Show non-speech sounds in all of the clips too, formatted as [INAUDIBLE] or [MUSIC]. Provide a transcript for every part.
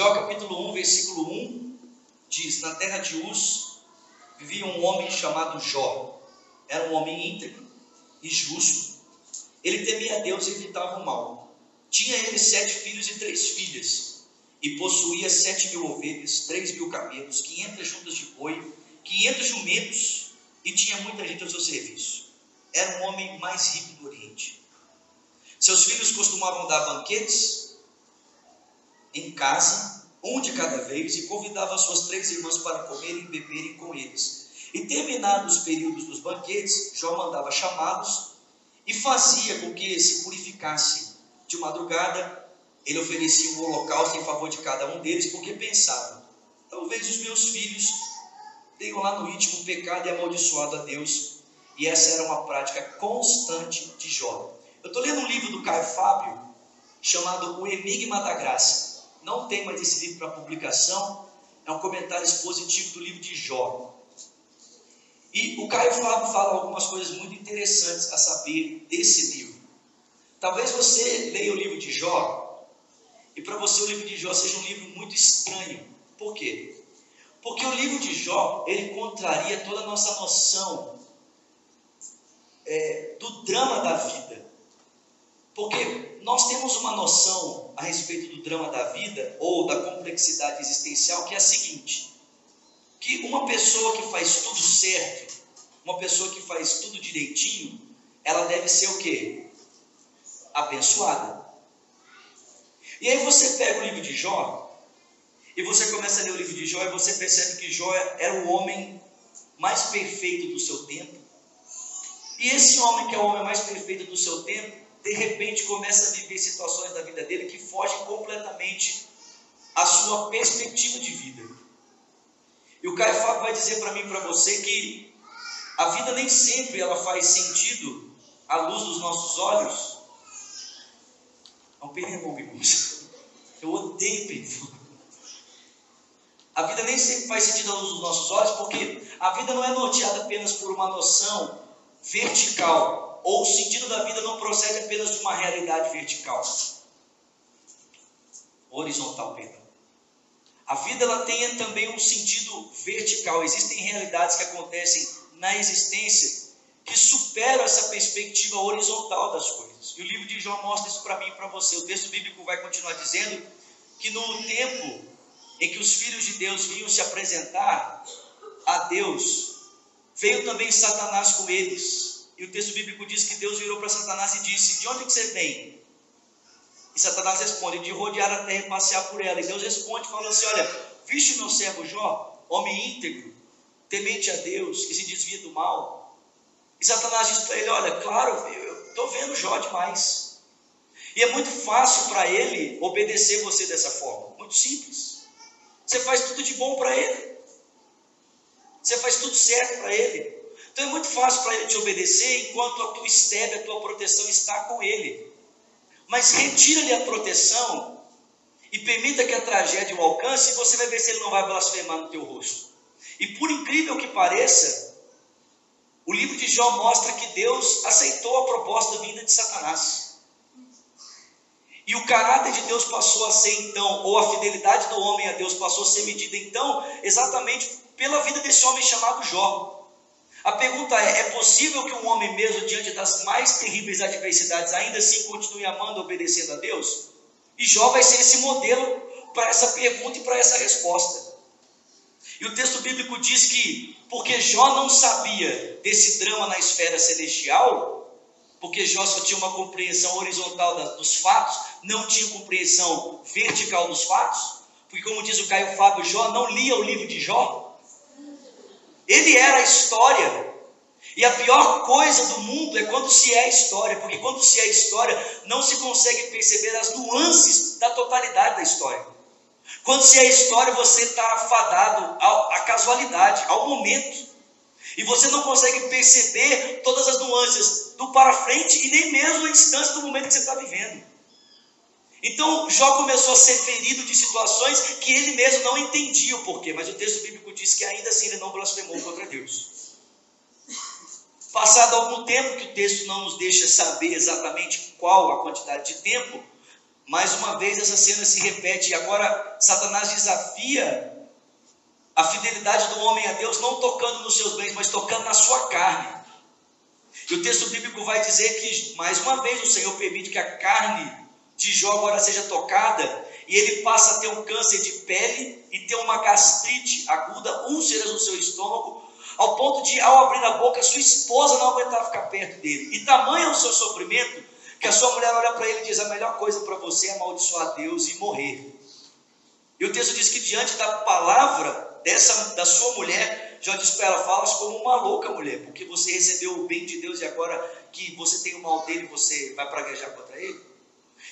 Jó capítulo 1, versículo 1 diz: Na terra de Uz vivia um homem chamado Jó. Era um homem íntegro e justo. Ele temia a Deus e evitava o mal. Tinha ele sete filhos e três filhas, e possuía sete mil ovelhas, três mil camelos, quinhentas juntas de boi, quinhentos jumentos, e tinha muita gente ao seu serviço. Era um homem mais rico do Oriente. Seus filhos costumavam dar banquetes em casa, um de cada vez, e convidava suas três irmãs para comerem e beberem com eles. E terminados os períodos dos banquetes, Jó mandava chamá-los e fazia com que se purificassem. De madrugada, ele oferecia um holocausto em favor de cada um deles, porque pensava: talvez os meus filhos tenham lá no íntimo pecado e amaldiçoado a Deus. E essa era uma prática constante de Jó. Eu estou lendo um livro do Caio Fábio, chamado O Enigma da Graça. Não tem mais esse livro para publicação, é um comentário expositivo do livro de Jó. E o Caio Fábio fala algumas coisas muito interessantes a saber desse livro. Talvez você leia o livro de Jó, e para você o livro de Jó seja um livro muito estranho. Por quê? Porque o livro de Jó, ele contraria toda a nossa noção é, do drama da vida. Porque nós temos uma noção a respeito do drama da vida, ou da complexidade existencial, que é a seguinte: que uma pessoa que faz tudo certo, uma pessoa que faz tudo direitinho, ela deve ser o quê? Abençoada. E aí você pega o livro de Jó, e você começa a ler o livro de Jó, e você percebe que Jó era o homem mais perfeito do seu tempo. E esse homem, que é o homem mais perfeito do seu tempo, de repente começa a viver situações da vida dele que fogem completamente à sua perspectiva de vida. E o Caio Fábio vai dizer para mim para você que a vida nem sempre ela faz sentido à luz dos nossos olhos. É um irmãos. Eu odeio pernilongo. A vida nem sempre faz sentido à luz dos nossos olhos, porque a vida não é norteada apenas por uma noção vertical, ou o sentido da vida não procede apenas de uma realidade vertical. Horizontal, perdão. A vida ela tem também um sentido vertical. Existem realidades que acontecem na existência que superam essa perspectiva horizontal das coisas. E o livro de João mostra isso para mim e para você. O texto bíblico vai continuar dizendo que no tempo em que os filhos de Deus vinham se apresentar a Deus, veio também Satanás com eles. E o texto bíblico diz que Deus virou para Satanás e disse: De onde que você vem? E Satanás responde: de rodear a terra e passear por ela. E Deus responde, falando assim: Olha, viste o meu servo Jó, homem íntegro, temente a Deus, que se desvia do mal. E Satanás diz para ele: Olha, claro, eu estou vendo Jó demais. E é muito fácil para ele obedecer você dessa forma. Muito simples. Você faz tudo de bom para ele. Você faz tudo certo para ele. Então é muito fácil para ele te obedecer enquanto a tua estebe, a tua proteção está com ele mas retira-lhe a proteção e permita que a tragédia o alcance, e você vai ver se ele não vai blasfemar no teu rosto. E por incrível que pareça, o livro de Jó mostra que Deus aceitou a proposta vinda de Satanás. E o caráter de Deus passou a ser então, ou a fidelidade do homem a Deus passou a ser medida então, exatamente pela vida desse homem chamado Jó. A pergunta é: é possível que um homem, mesmo diante das mais terríveis adversidades, ainda assim continue amando e obedecendo a Deus? E Jó vai ser esse modelo para essa pergunta e para essa resposta. E o texto bíblico diz que, porque Jó não sabia desse drama na esfera celestial, porque Jó só tinha uma compreensão horizontal dos fatos, não tinha compreensão vertical dos fatos, porque, como diz o Caio Fábio, Jó não lia o livro de Jó, ele era a história. E a pior coisa do mundo é quando se é história, porque quando se é história, não se consegue perceber as nuances da totalidade da história. Quando se é história, você está afadado à casualidade, ao momento. E você não consegue perceber todas as nuances do para frente e nem mesmo a distância do momento que você está vivendo. Então Jó começou a ser ferido de situações que ele mesmo não entendia o porquê, mas o texto bíblico diz que ainda assim ele não blasfemou contra Deus. Passado algum tempo, que o texto não nos deixa saber exatamente qual a quantidade de tempo, mais uma vez essa cena se repete e agora Satanás desafia a fidelidade do homem a Deus, não tocando nos seus bens, mas tocando na sua carne. E o texto bíblico vai dizer que, mais uma vez, o Senhor permite que a carne de Jó agora seja tocada e ele passa a ter um câncer de pele e ter uma gastrite aguda, úlceras no seu estômago, ao ponto de, ao abrir a boca, sua esposa não aguentar ficar perto dele. E tamanho é o seu sofrimento que a sua mulher olha para ele e diz: a melhor coisa para você é amaldiçoar Deus e morrer. E o texto diz que diante da palavra dessa da sua mulher, Jó diz para ela: falas como uma louca mulher, porque você recebeu o bem de Deus e agora que você tem o mal dele, você vai praguejar contra ele.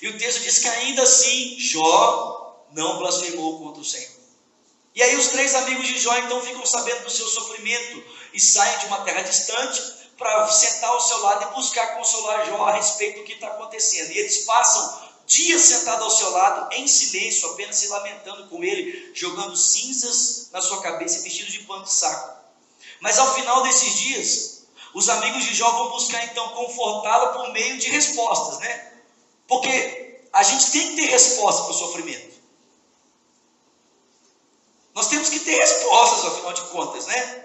E o texto diz que ainda assim Jó não blasfemou contra o Senhor. E aí os três amigos de Jó então ficam sabendo do seu sofrimento e saem de uma terra distante para sentar ao seu lado e buscar consolar Jó a respeito do que está acontecendo. E eles passam dias sentados ao seu lado, em silêncio, apenas se lamentando com ele, jogando cinzas na sua cabeça e vestidos de pano de saco. Mas ao final desses dias, os amigos de Jó vão buscar então confortá-lo por meio de respostas, né? Porque a gente tem que ter resposta para o sofrimento. Nós temos que ter respostas, afinal de contas, né?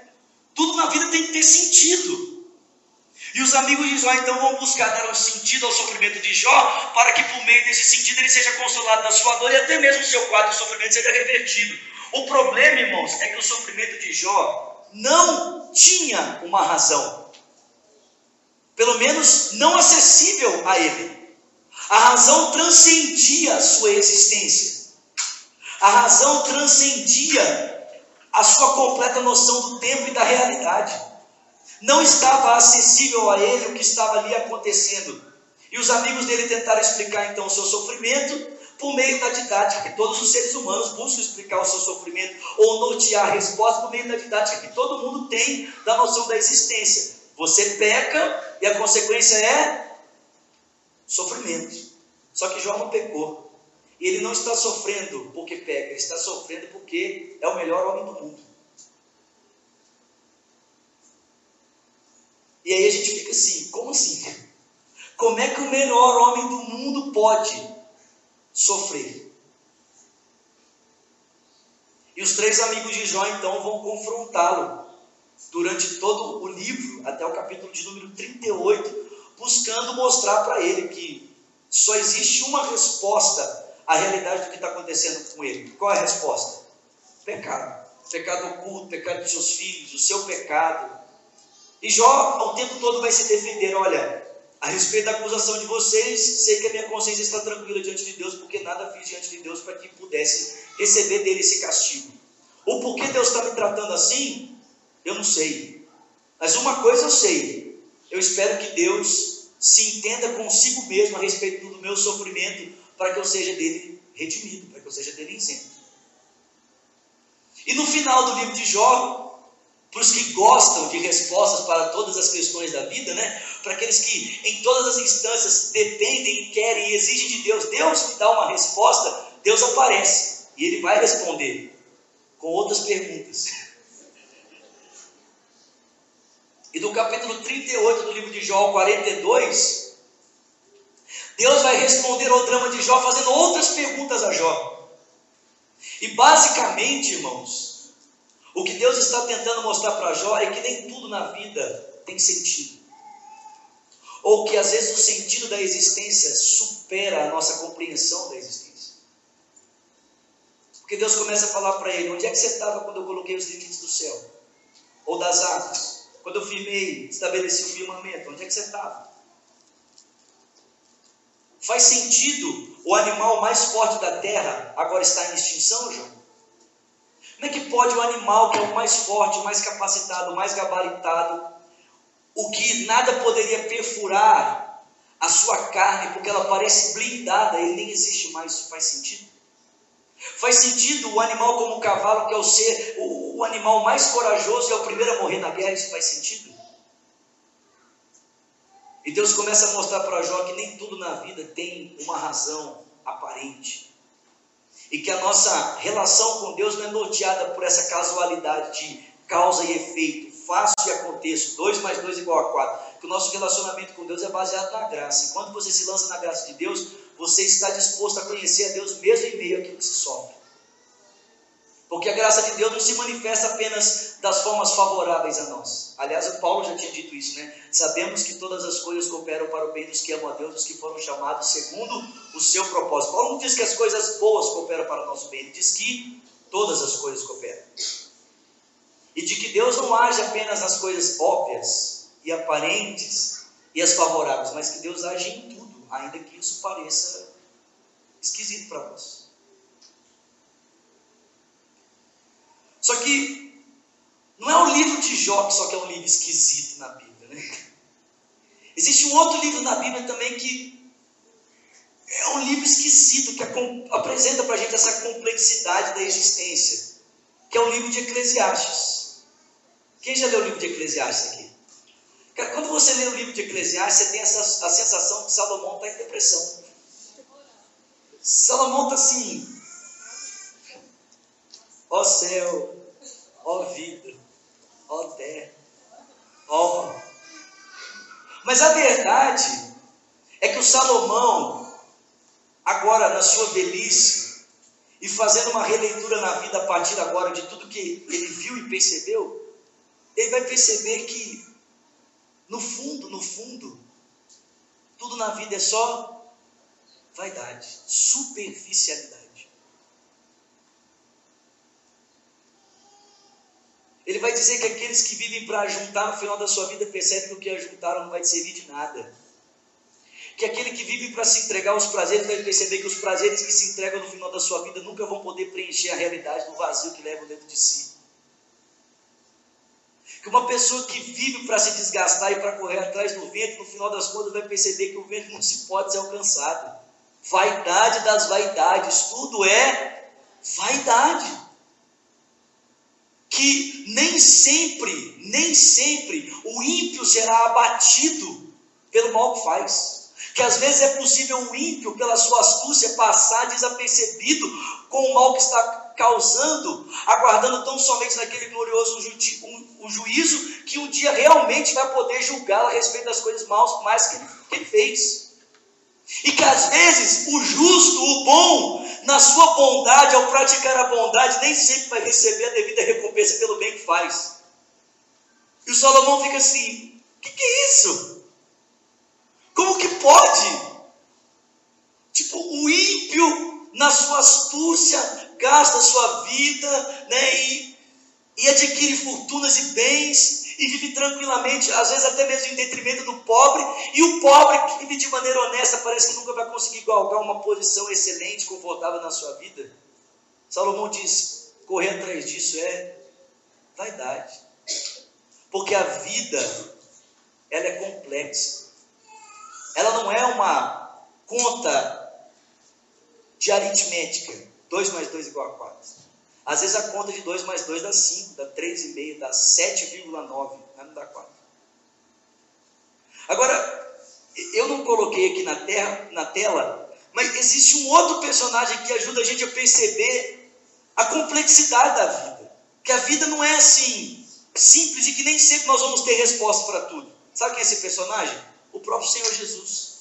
Tudo na vida tem que ter sentido. E os amigos de Jó então vão buscar dar um sentido ao sofrimento de Jó, para que por meio desse sentido ele seja consolado da sua dor e até mesmo o seu quadro de sofrimento seja revertido. O problema, irmãos, é que o sofrimento de Jó não tinha uma razão, pelo menos não acessível a ele. A razão transcendia a sua existência. A razão transcendia a sua completa noção do tempo e da realidade. Não estava acessível a ele o que estava ali acontecendo. E os amigos dele tentaram explicar então o seu sofrimento por meio da didática que todos os seres humanos buscam explicar o seu sofrimento ou nortear a resposta por meio da didática que todo mundo tem da noção da existência. Você peca e a consequência é sofrimento. Só que João não pecou. E ele não está sofrendo porque peca, ele está sofrendo porque é o melhor homem do mundo. E aí a gente fica assim: como assim? Como é que o melhor homem do mundo pode sofrer? E os três amigos de Jó então vão confrontá-lo durante todo o livro, até o capítulo de número 38, buscando mostrar para ele que só existe uma resposta à realidade do que está acontecendo com ele. Qual é a resposta? Pecado. Pecado oculto, pecado dos seus filhos, o seu pecado. E Jó, ao tempo todo, vai se defender: olha, a respeito da acusação de vocês, sei que a minha consciência está tranquila diante de Deus, porque nada fiz diante de Deus para que pudesse receber dele esse castigo. O porquê Deus está me tratando assim, eu não sei. Mas uma coisa eu sei: eu espero que Deus se entenda consigo mesmo a respeito do meu sofrimento, para que eu seja dele redimido, para que eu seja dele isento. E no final do livro de Jó, para os que gostam de respostas para todas as questões da vida, né? para aqueles que em todas as instâncias dependem, querem e exigem de Deus, Deus que dá uma resposta, Deus aparece e ele vai responder com outras perguntas. [LAUGHS] E do capítulo 38 do livro de Jó 42, Deus vai responder ao drama de Jó fazendo outras perguntas a Jó. E basicamente, irmãos, o que Deus está tentando mostrar para Jó é que nem tudo na vida tem sentido. Ou que às vezes o sentido da existência supera a nossa compreensão da existência. Porque Deus começa a falar para ele: onde é que você estava quando eu coloquei os limites do céu? Ou das águas? Quando eu firmei, estabeleci o firmamento, onde é que você estava? Faz sentido o animal mais forte da terra agora está em extinção, João? Como é que pode o animal que é o mais forte, o mais capacitado, o mais gabaritado, o que nada poderia perfurar a sua carne, porque ela parece blindada, ele nem existe mais, isso faz sentido? Faz sentido o animal como o cavalo, que é o ser, o, o animal mais corajoso é o primeiro a morrer na guerra, isso faz sentido? E Deus começa a mostrar para Jó que nem tudo na vida tem uma razão aparente. E que a nossa relação com Deus não é norteada por essa casualidade de causa e efeito, faço e aconteço, 2 mais 2 igual a 4, que o nosso relacionamento com Deus é baseado na graça. E quando você se lança na graça de Deus, você está disposto a conhecer a Deus mesmo em meio àquilo que se sofre. Porque a graça de Deus não se manifesta apenas das formas favoráveis a nós. Aliás, o Paulo já tinha dito isso, né? Sabemos que todas as coisas cooperam para o bem dos que amam a Deus, dos que foram chamados segundo o seu propósito. Paulo não diz que as coisas boas cooperam para o nosso bem, ele diz que todas as coisas cooperam. E de que Deus não age apenas nas coisas óbvias e aparentes e as favoráveis, mas que Deus age em tudo, ainda que isso pareça esquisito para nós. Só que não é um livro de Jó que só que é um livro esquisito na Bíblia. Né? Existe um outro livro na Bíblia também que é um livro esquisito, que apresenta para a gente essa complexidade da existência, que é o livro de Eclesiastes. Quem já leu o livro de Eclesiastes aqui? Quando você lê o livro de Eclesiastes, você tem essa, a sensação que Salomão está em depressão. Salomão está assim, ó céu, ó vida, ó terra, ó. Mas a verdade é que o Salomão, agora na sua velhice, e fazendo uma releitura na vida a partir agora de tudo que ele viu e percebeu, ele vai perceber que, no fundo, no fundo, tudo na vida é só vaidade, superficialidade. Ele vai dizer que aqueles que vivem para juntar no final da sua vida percebem que o que ajuntaram não vai servir de nada. Que aquele que vive para se entregar aos prazeres vai perceber que os prazeres que se entregam no final da sua vida nunca vão poder preencher a realidade do vazio que levam dentro de si. Que uma pessoa que vive para se desgastar e para correr atrás do vento, no final das contas vai perceber que o vento não se pode ser alcançado. Vaidade das vaidades, tudo é vaidade que nem sempre, nem sempre o ímpio será abatido pelo mal que faz. Que às vezes é possível o ímpio, pela sua astúcia, passar desapercebido com o mal que está causando, aguardando tão somente naquele glorioso ju juízo que um dia realmente vai poder julgá-lo a respeito das coisas maus mais que ele, que ele fez. E que às vezes o justo, o bom, na sua bondade, ao praticar a bondade, nem sempre vai receber a devida recompensa pelo bem que faz. E o Salomão fica assim: o que, que é isso? Como que pode? Tipo, o ímpio, na sua astúcia, gasta sua vida né, e, e adquire fortunas e bens e vive tranquilamente, às vezes até mesmo em detrimento do pobre, e o pobre que vive de maneira honesta parece que nunca vai conseguir galgar uma posição excelente, confortável na sua vida. Salomão diz: correr atrás disso é vaidade, porque a vida ela é complexa, ela não é uma conta de aritmética, 2 mais 2 igual a 4. Às vezes a conta de 2 mais 2 dá 5, dá 3,5, dá 7,9, não dá 4. Agora, eu não coloquei aqui na, terra, na tela, mas existe um outro personagem que ajuda a gente a perceber a complexidade da vida. Que a vida não é assim, simples e que nem sempre nós vamos ter resposta para tudo. Sabe quem é esse personagem? O próprio Senhor Jesus.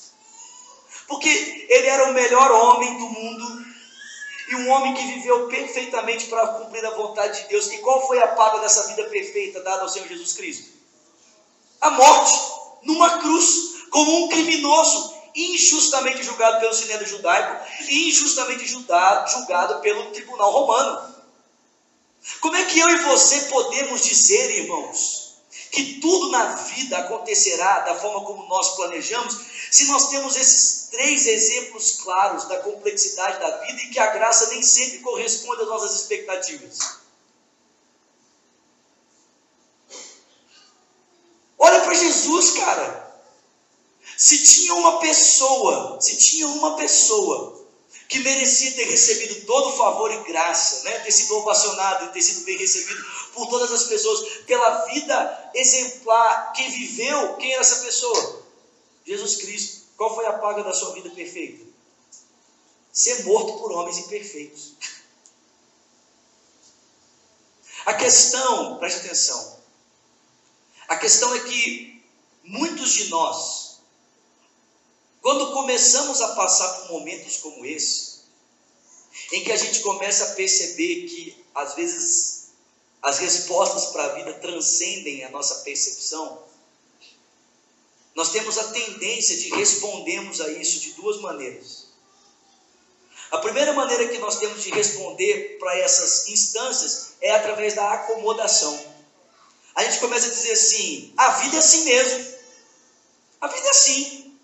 Porque ele era o melhor homem do mundo, e um homem que viveu perfeitamente para cumprir a vontade de Deus. E qual foi a paga dessa vida perfeita dada ao Senhor Jesus Cristo? A morte, numa cruz, como um criminoso, injustamente julgado pelo Sinédrio judaico e injustamente julgado, julgado pelo tribunal romano. Como é que eu e você podemos dizer, irmãos, que tudo na vida acontecerá da forma como nós planejamos, se nós temos esses três exemplos claros da complexidade da vida e que a graça nem sempre corresponde às nossas expectativas. Olha para Jesus, cara. Se tinha uma pessoa, se tinha uma pessoa que merecia ter recebido todo o favor e graça, né? ter sido ovacionado, ter sido bem recebido por todas as pessoas, pela vida exemplar que viveu, quem era essa pessoa? Jesus Cristo. Qual foi a paga da sua vida perfeita? Ser morto por homens imperfeitos. A questão, preste atenção, questão é que muitos de nós, quando começamos a passar por momentos como esse, em que a gente começa a perceber que às vezes as respostas para a vida transcendem a nossa percepção, nós temos a tendência de respondermos a isso de duas maneiras. A primeira maneira que nós temos de responder para essas instâncias é através da acomodação. A gente começa a dizer assim: a vida é assim mesmo. A vida é assim.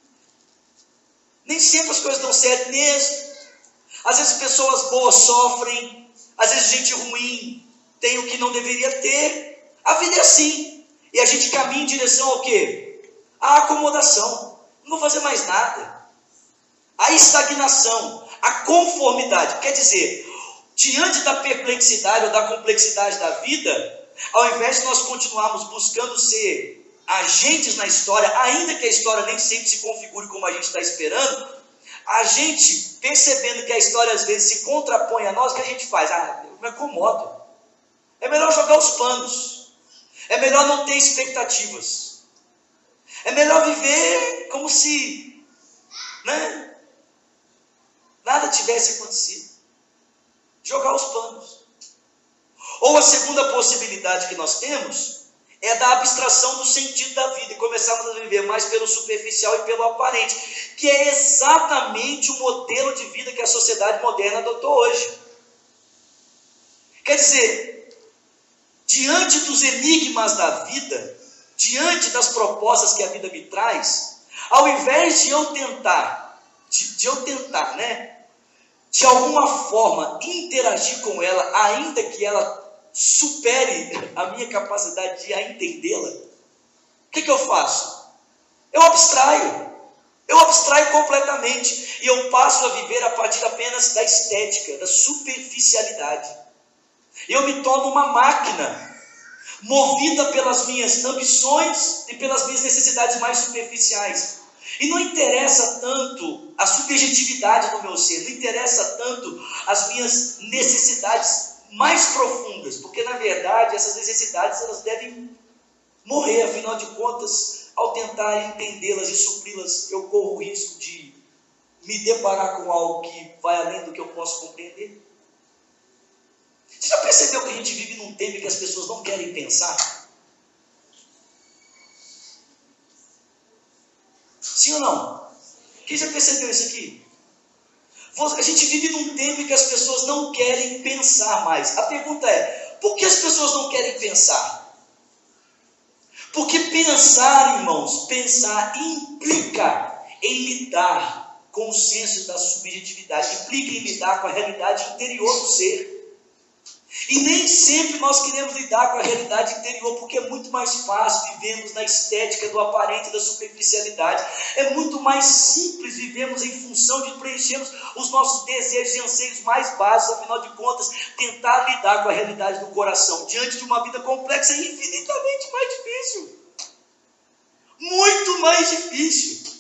Nem sempre as coisas dão certo mesmo. Às vezes pessoas boas sofrem, às vezes gente ruim tem o que não deveria ter. A vida é assim. E a gente caminha em direção ao quê? A acomodação. Não vou fazer mais nada. A estagnação, a conformidade. Quer dizer, diante da perplexidade ou da complexidade da vida, ao invés de nós continuarmos buscando ser agentes na história, ainda que a história nem sempre se configure como a gente está esperando, a gente, percebendo que a história às vezes se contrapõe a nós, o que a gente faz? Ah, eu me acomodo. É melhor jogar os panos. É melhor não ter expectativas. É melhor viver como se né, nada tivesse acontecido. Jogar os panos. Ou a segunda possibilidade que nós temos é da abstração do sentido da vida e começarmos a viver mais pelo superficial e pelo aparente, que é exatamente o modelo de vida que a sociedade moderna adotou hoje. Quer dizer, diante dos enigmas da vida, diante das propostas que a vida me traz, ao invés de eu tentar, de, de eu tentar, né, de alguma forma interagir com ela, ainda que ela supere a minha capacidade de entendê-la, o que, que eu faço? Eu abstraio. Eu abstraio completamente e eu passo a viver a partir apenas da estética, da superficialidade. Eu me torno uma máquina, movida pelas minhas ambições e pelas minhas necessidades mais superficiais. E não interessa tanto a subjetividade do meu ser, não interessa tanto as minhas necessidades mais profundas, porque na verdade essas necessidades elas devem morrer, afinal de contas, ao tentar entendê-las e supri-las, eu corro o risco de me deparar com algo que vai além do que eu posso compreender. Você já percebeu que a gente vive num tempo em que as pessoas não querem pensar? Sim ou não? Quem já percebeu isso aqui? A gente vive num tempo em que as pessoas não querem pensar mais. A pergunta é: por que as pessoas não querem pensar? Porque pensar, irmãos, pensar implica em lidar com o senso da subjetividade, implica em lidar com a realidade interior do ser. E nem sempre nós queremos lidar com a realidade interior, porque é muito mais fácil vivemos na estética do aparente da superficialidade. É muito mais simples vivemos em função de preenchermos os nossos desejos e anseios mais básicos, afinal de contas, tentar lidar com a realidade do coração diante de uma vida complexa é infinitamente mais difícil. Muito mais difícil.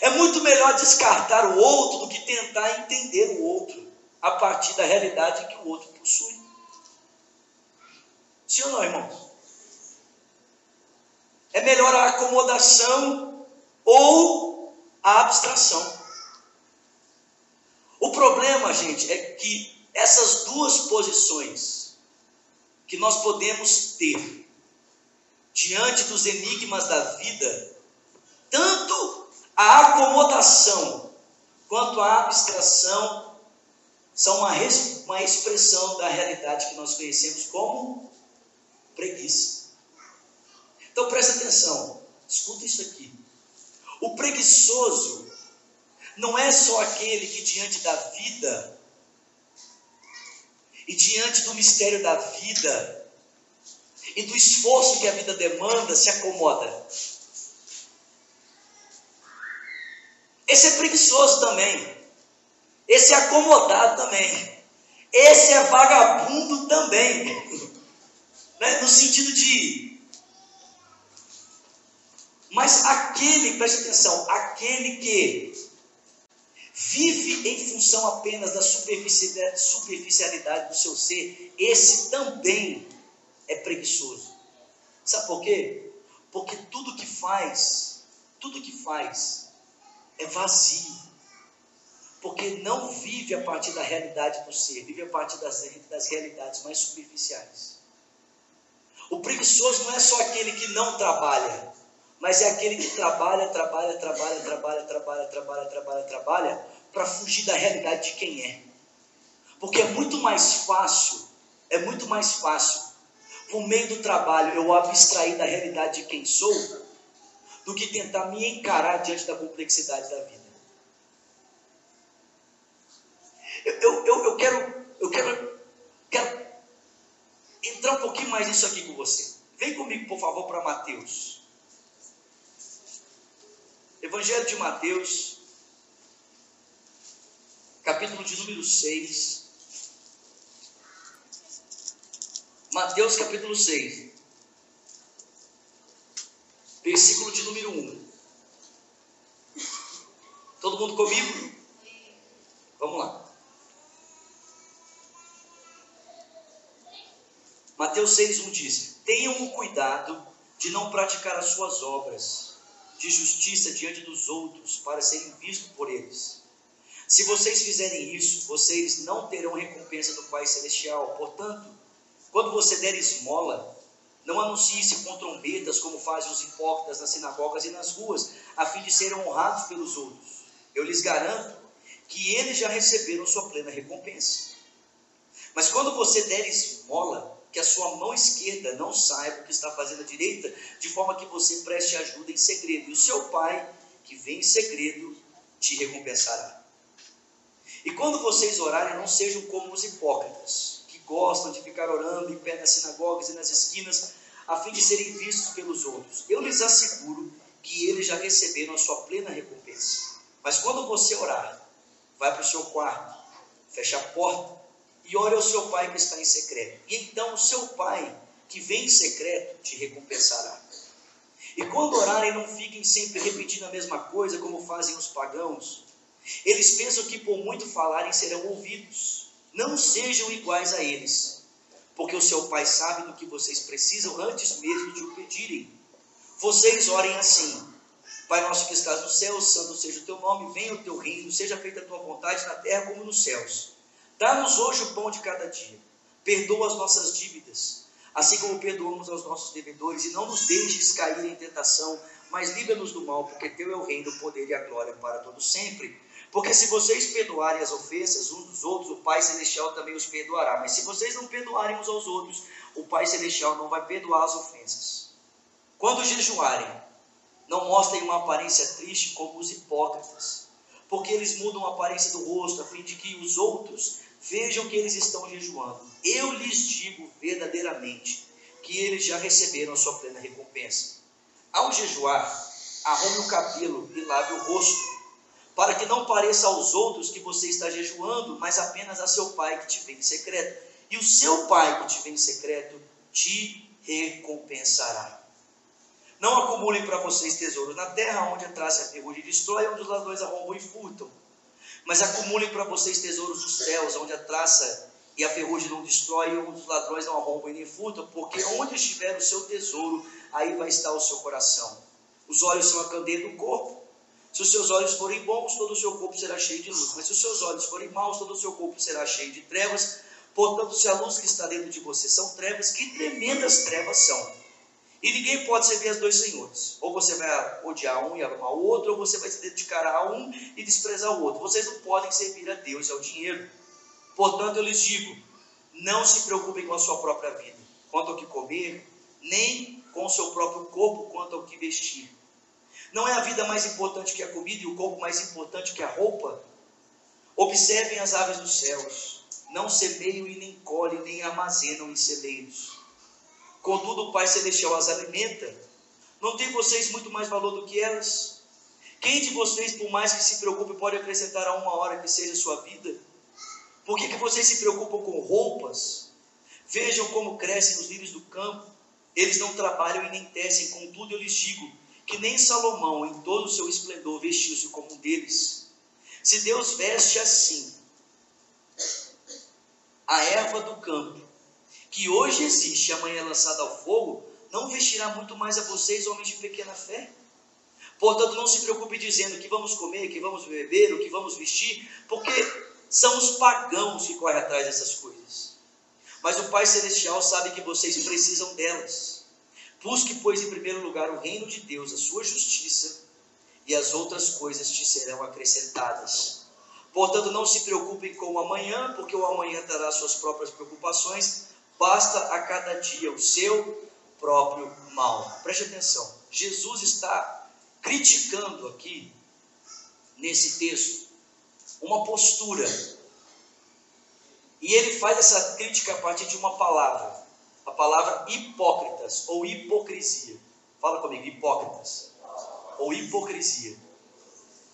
É muito melhor descartar o outro do que tentar entender o outro a partir da realidade que o outro possui. Sim ou não, irmãos? É melhor a acomodação ou a abstração. O problema, gente, é que essas duas posições que nós podemos ter diante dos enigmas da vida, tanto a acomodação quanto a abstração são uma, uma expressão da realidade que nós conhecemos como Preguiça. Então presta atenção, escuta isso aqui. O preguiçoso não é só aquele que diante da vida e diante do mistério da vida e do esforço que a vida demanda se acomoda. Esse é preguiçoso também. Esse é acomodado também. Esse é vagabundo também. [LAUGHS] né? no sentido de. Mas aquele, preste atenção, aquele que vive em função apenas da superficialidade, do seu ser, esse também é preguiçoso. Sabe por quê? Porque tudo que faz, tudo que faz é vazio. Porque não vive a partir da realidade do ser, vive a partir das, das realidades mais superficiais. O preguiçoso não é só aquele que não trabalha, mas é aquele que trabalha, trabalha, trabalha, trabalha, trabalha, trabalha, trabalha, trabalha, para fugir da realidade de quem é. Porque é muito mais fácil, é muito mais fácil, por meio do trabalho, eu abstrair da realidade de quem sou, do que tentar me encarar diante da complexidade da vida. Eu, eu, eu, eu quero, eu quero, quero entrar um pouquinho mais nisso aqui com você. Vem comigo, por favor, para Mateus. Evangelho de Mateus, capítulo de número 6. Mateus capítulo 6, versículo de número 1. Todo mundo comigo? Mateus 6,1 diz: Tenham o cuidado de não praticar as suas obras de justiça diante dos outros para serem vistos por eles. Se vocês fizerem isso, vocês não terão recompensa do Pai Celestial. Portanto, quando você der esmola, não anuncie-se com trombetas, como fazem os hipócritas nas sinagogas e nas ruas, a fim de serem honrados pelos outros. Eu lhes garanto que eles já receberam sua plena recompensa. Mas quando você der esmola, que a sua mão esquerda não saiba o que está fazendo a direita, de forma que você preste ajuda em segredo. E o seu pai, que vem em segredo, te recompensará. E quando vocês orarem, não sejam como os hipócritas gostam de ficar orando em pé nas sinagogas e nas esquinas, a fim de serem vistos pelos outros. Eu lhes asseguro que eles já receberam a sua plena recompensa. Mas quando você orar, vai para o seu quarto, fecha a porta e ore ao seu pai que está em secreto. E então o seu pai, que vem em secreto, te recompensará. E quando orarem, não fiquem sempre repetindo a mesma coisa como fazem os pagãos. Eles pensam que por muito falarem serão ouvidos. Não sejam iguais a eles, porque o seu Pai sabe do que vocês precisam antes mesmo de o pedirem. Vocês orem assim: Pai nosso que estás no céu, santo seja o teu nome, venha o teu reino, seja feita a tua vontade na terra como nos céus. Dá-nos hoje o pão de cada dia. Perdoa as nossas dívidas, assim como perdoamos aos nossos devedores, e não nos deixes cair em tentação, mas livra-nos do mal, porque teu é o reino, o poder e a glória para todos sempre. Porque se vocês perdoarem as ofensas uns dos outros, o Pai Celestial também os perdoará. Mas se vocês não perdoarem uns aos outros, o Pai Celestial não vai perdoar as ofensas. Quando jejuarem, não mostrem uma aparência triste como os hipócritas, porque eles mudam a aparência do rosto, a fim de que os outros vejam que eles estão jejuando. Eu lhes digo verdadeiramente que eles já receberam a sua plena recompensa. Ao jejuar, arrume o cabelo e lave o rosto para que não pareça aos outros que você está jejuando, mas apenas a seu pai que te vem em secreto. E o seu pai que te vem em secreto te recompensará. Não acumulem para vocês tesouros na terra, onde a traça a ferrugem destrói, onde os ladrões arrombam e furtam. Mas acumulem para vocês tesouros dos céus, onde a traça e a ferrugem não destrói, onde os ladrões não arrombam e nem furtam, porque onde estiver o seu tesouro, aí vai estar o seu coração. Os olhos são a candeia do corpo. Se os seus olhos forem bons, todo o seu corpo será cheio de luz. Mas se os seus olhos forem maus, todo o seu corpo será cheio de trevas. Portanto, se a luz que está dentro de você são trevas, que tremendas trevas são. E ninguém pode servir as dois senhores. Ou você vai odiar um e amar o outro, ou você vai se dedicar a um e desprezar o outro. Vocês não podem servir a Deus e ao dinheiro. Portanto, eu lhes digo: não se preocupem com a sua própria vida, quanto ao que comer, nem com o seu próprio corpo, quanto ao que vestir. Não é a vida mais importante que a comida e o corpo mais importante que a roupa? Observem as aves dos céus, não semeiam e nem colhem, nem armazenam em celeiros. Contudo, o Pai Celestial as alimenta. Não tem vocês muito mais valor do que elas? Quem de vocês, por mais que se preocupe, pode acrescentar a uma hora que seja sua vida? Por que, que vocês se preocupam com roupas? Vejam como crescem os lírios do campo. Eles não trabalham e nem tecem, contudo eu lhes digo que nem Salomão, em todo o seu esplendor, vestiu-se como um deles. Se Deus veste assim a erva do campo, que hoje existe e amanhã é lançada ao fogo, não vestirá muito mais a vocês, homens de pequena fé? Portanto, não se preocupe dizendo que vamos comer, que vamos beber, o que vamos vestir, porque são os pagãos que correm atrás dessas coisas. Mas o Pai Celestial sabe que vocês precisam delas. Busque, pois, em primeiro lugar o reino de Deus, a sua justiça, e as outras coisas te serão acrescentadas. Portanto, não se preocupem com o amanhã, porque o amanhã terá suas próprias preocupações. Basta a cada dia o seu próprio mal. Preste atenção. Jesus está criticando aqui, nesse texto, uma postura. E ele faz essa crítica a partir de uma palavra, a palavra hipócritas ou hipocrisia. Fala comigo, hipócritas ou hipocrisia.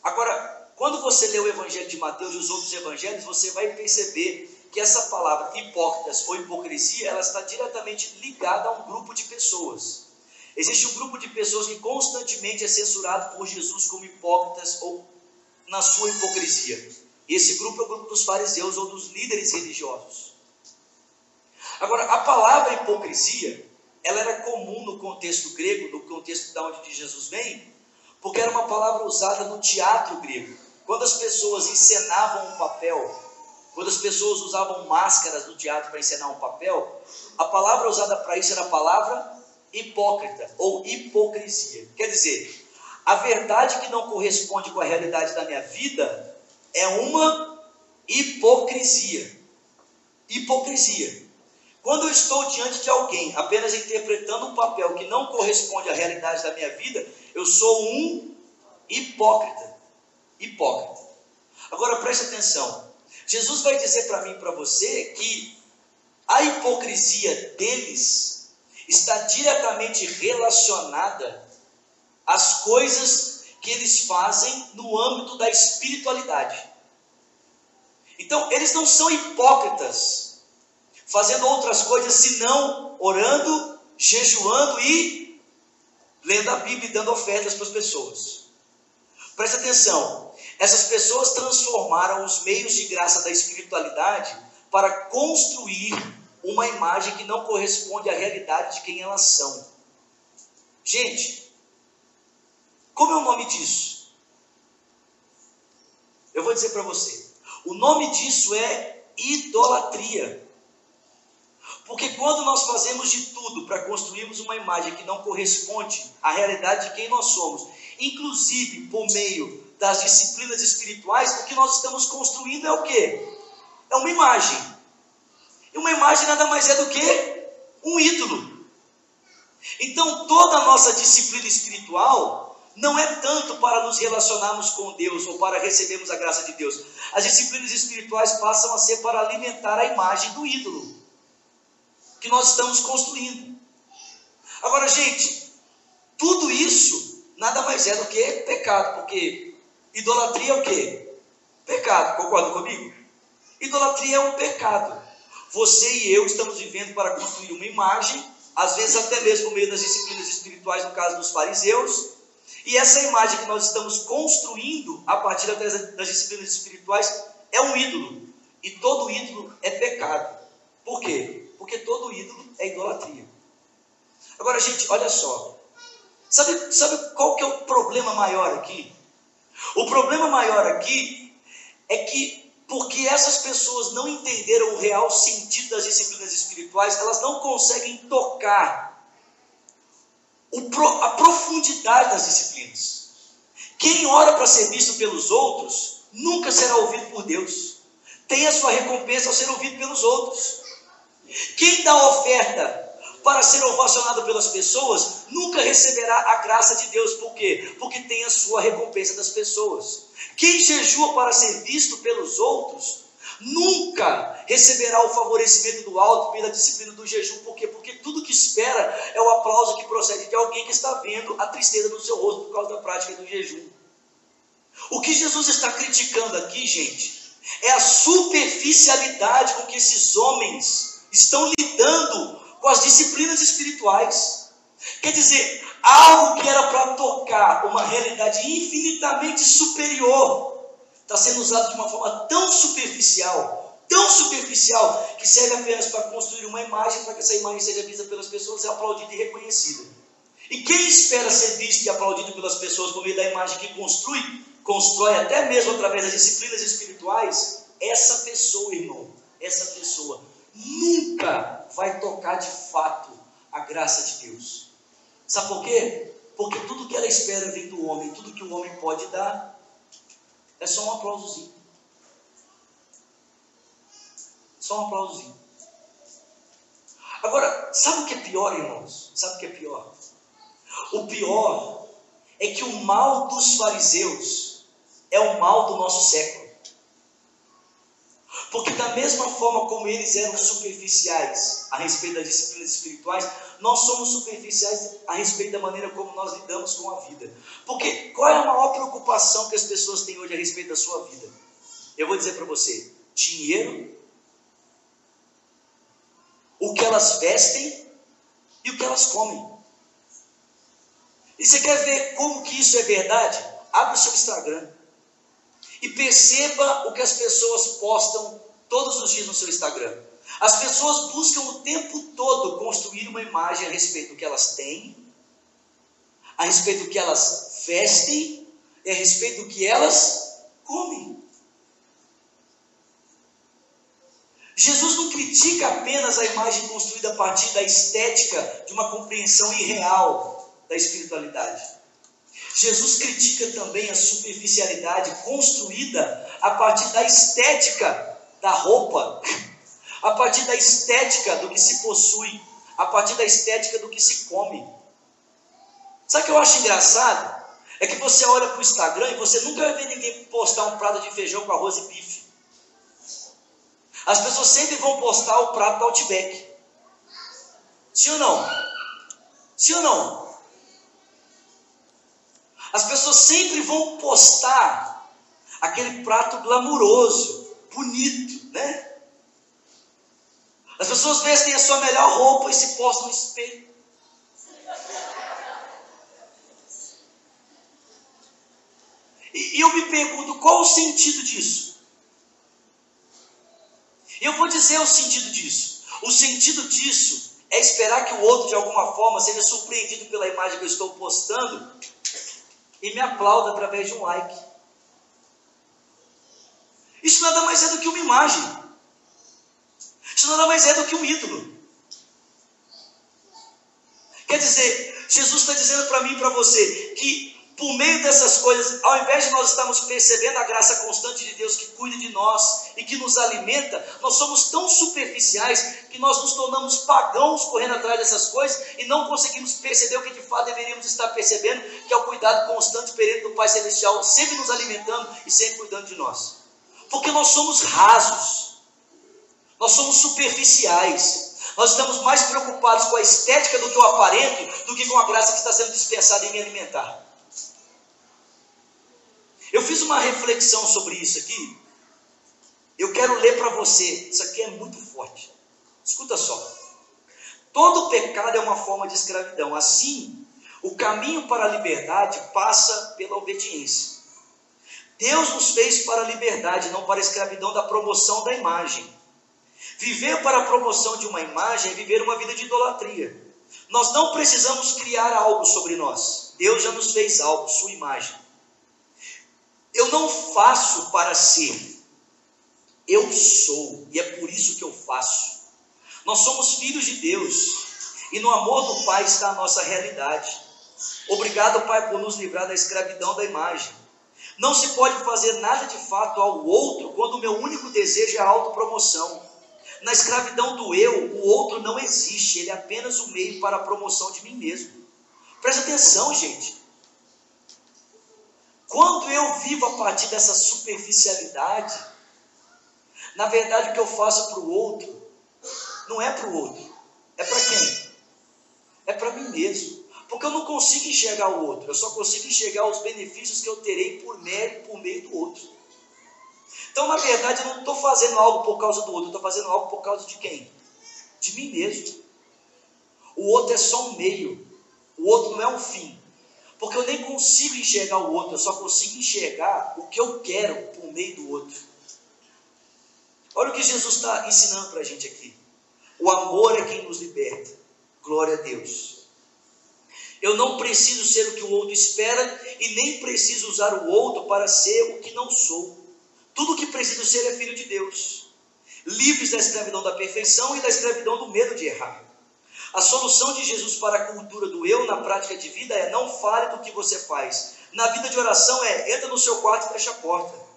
Agora, quando você lê o Evangelho de Mateus e os outros evangelhos, você vai perceber que essa palavra hipócritas ou hipocrisia, ela está diretamente ligada a um grupo de pessoas. Existe um grupo de pessoas que constantemente é censurado por Jesus como hipócritas ou na sua hipocrisia. Esse grupo é o grupo dos fariseus ou dos líderes religiosos. Agora, a palavra hipocrisia, ela era comum no contexto grego, no contexto da onde Jesus vem, porque era uma palavra usada no teatro grego. Quando as pessoas encenavam um papel, quando as pessoas usavam máscaras no teatro para encenar um papel, a palavra usada para isso era a palavra hipócrita ou hipocrisia. Quer dizer, a verdade que não corresponde com a realidade da minha vida é uma hipocrisia. Hipocrisia. Quando eu estou diante de alguém apenas interpretando um papel que não corresponde à realidade da minha vida, eu sou um hipócrita. Hipócrita. Agora preste atenção. Jesus vai dizer para mim e para você que a hipocrisia deles está diretamente relacionada às coisas que eles fazem no âmbito da espiritualidade. Então, eles não são hipócritas, fazendo outras coisas senão orando, jejuando e lendo a Bíblia e dando ofertas para as pessoas. Preste atenção, essas pessoas transformaram os meios de graça da espiritualidade para construir uma imagem que não corresponde à realidade de quem elas são. Gente, como é o nome disso? Eu vou dizer para você. O nome disso é idolatria. Porque quando nós fazemos de tudo para construirmos uma imagem que não corresponde à realidade de quem nós somos, inclusive por meio das disciplinas espirituais, o que nós estamos construindo é o quê? É uma imagem. E uma imagem nada mais é do que um ídolo. Então, toda a nossa disciplina espiritual não é tanto para nos relacionarmos com Deus ou para recebermos a graça de Deus. As disciplinas espirituais passam a ser para alimentar a imagem do ídolo que nós estamos construindo. Agora, gente, tudo isso nada mais é do que pecado, porque idolatria é o quê? Pecado, concorda comigo? Idolatria é um pecado. Você e eu estamos vivendo para construir uma imagem, às vezes até mesmo por meio das disciplinas espirituais, no caso dos fariseus, e essa imagem que nós estamos construindo a partir das disciplinas espirituais é um ídolo. E todo ídolo é pecado. Por quê? Porque todo ídolo é idolatria. Agora, gente, olha só. Sabe, sabe qual que é o problema maior aqui? O problema maior aqui é que porque essas pessoas não entenderam o real sentido das disciplinas espirituais, elas não conseguem tocar a profundidade das disciplinas. Quem ora para ser visto pelos outros, nunca será ouvido por Deus. Tem a sua recompensa ao ser ouvido pelos outros. Quem dá oferta para ser ovacionado pelas pessoas, nunca receberá a graça de Deus. Por quê? Porque tem a sua recompensa das pessoas. Quem jejua para ser visto pelos outros, nunca receberá o favorecimento do alto pela disciplina do jejum. Por quê? Porque tudo que espera é o aplauso que procede de alguém que está vendo a tristeza no seu rosto por causa da prática do jejum. O que Jesus está criticando aqui, gente, é a superficialidade com que esses homens estão lidando com as disciplinas espirituais. Quer dizer, algo que era para tocar uma realidade infinitamente superior, está sendo usado de uma forma tão superficial, tão superficial que serve apenas para construir uma imagem, para que essa imagem seja vista pelas pessoas, é aplaudida e reconhecida. E quem espera ser visto e aplaudido pelas pessoas por meio da imagem que construi, constrói até mesmo através das disciplinas espirituais, essa pessoa, irmão, essa pessoa nunca vai tocar de fato a graça de Deus. Sabe por quê? Porque tudo que ela espera vem do homem, tudo que o homem pode dar é só um aplausozinho. Só um aplausozinho. Agora, sabe o que é pior, irmãos? Sabe o que é pior? O pior é que o mal dos fariseus é o mal do nosso século. Porque, da mesma forma como eles eram superficiais a respeito das disciplinas espirituais, nós somos superficiais a respeito da maneira como nós lidamos com a vida. Porque qual é a maior preocupação que as pessoas têm hoje a respeito da sua vida? Eu vou dizer para você: dinheiro o que elas vestem e o que elas comem. E você quer ver como que isso é verdade? Abre o seu Instagram e perceba o que as pessoas postam todos os dias no seu Instagram. As pessoas buscam o tempo todo construir uma imagem a respeito do que elas têm, a respeito do que elas vestem e a respeito do que elas comem. Jesus não critica apenas a imagem construída a partir da estética de uma compreensão irreal da espiritualidade. Jesus critica também a superficialidade construída a partir da estética da roupa, a partir da estética do que se possui, a partir da estética do que se come. Sabe o que eu acho engraçado? É que você olha para o Instagram e você nunca vai ver ninguém postar um prato de feijão com arroz e bife. As pessoas sempre vão postar o prato do Outback. Sim ou não? Sim ou não? As pessoas sempre vão postar aquele prato glamuroso, bonito, né? As pessoas vestem a sua melhor roupa e se postam no espelho. E, e eu me pergunto, qual o sentido disso? Eu vou dizer o sentido disso. O sentido disso é esperar que o outro, de alguma forma, seja surpreendido pela imagem que eu estou postando e me aplauda através de um like. Isso nada mais é do que uma imagem. Isso nada mais é do que um ídolo. Quer dizer, Jesus está dizendo para mim e para você que por meio dessas coisas, ao invés de nós estarmos percebendo a graça constante de Deus que cuida de nós e que nos alimenta, nós somos tão superficiais que nós nos tornamos pagãos correndo atrás dessas coisas e não conseguimos perceber o que de fato deveríamos estar percebendo, que é o cuidado constante perene do Pai Celestial, sempre nos alimentando e sempre cuidando de nós. Porque nós somos rasos, nós somos superficiais, nós estamos mais preocupados com a estética do que o aparento, do que com a graça que está sendo dispensada em me alimentar. Eu fiz uma reflexão sobre isso aqui. Eu quero ler para você. Isso aqui é muito forte. Escuta só. Todo pecado é uma forma de escravidão. Assim, o caminho para a liberdade passa pela obediência. Deus nos fez para a liberdade, não para a escravidão da promoção da imagem. Viver para a promoção de uma imagem é viver uma vida de idolatria. Nós não precisamos criar algo sobre nós. Deus já nos fez algo, sua imagem. Eu não faço para ser, eu sou, e é por isso que eu faço. Nós somos filhos de Deus, e no amor do Pai está a nossa realidade. Obrigado, Pai, por nos livrar da escravidão da imagem. Não se pode fazer nada de fato ao outro quando o meu único desejo é a autopromoção. Na escravidão do eu, o outro não existe, ele é apenas o meio para a promoção de mim mesmo. Presta atenção, gente. Quando eu vivo a partir dessa superficialidade, na verdade o que eu faço para o outro, não é para o outro, é para quem? É para mim mesmo. Porque eu não consigo enxergar o outro, eu só consigo enxergar os benefícios que eu terei por mérito, por meio do outro. Então, na verdade, eu não estou fazendo algo por causa do outro, eu estou fazendo algo por causa de quem? De mim mesmo. O outro é só um meio, o outro não é um fim. Porque eu nem consigo enxergar o outro, eu só consigo enxergar o que eu quero por meio do outro. Olha o que Jesus está ensinando para a gente aqui. O amor é quem nos liberta. Glória a Deus. Eu não preciso ser o que o outro espera e nem preciso usar o outro para ser o que não sou. Tudo o que preciso ser é filho de Deus, livres da escravidão da perfeição e da escravidão do medo de errar. A solução de Jesus para a cultura do eu na prática de vida é não fale do que você faz. Na vida de oração é entra no seu quarto e fecha a porta.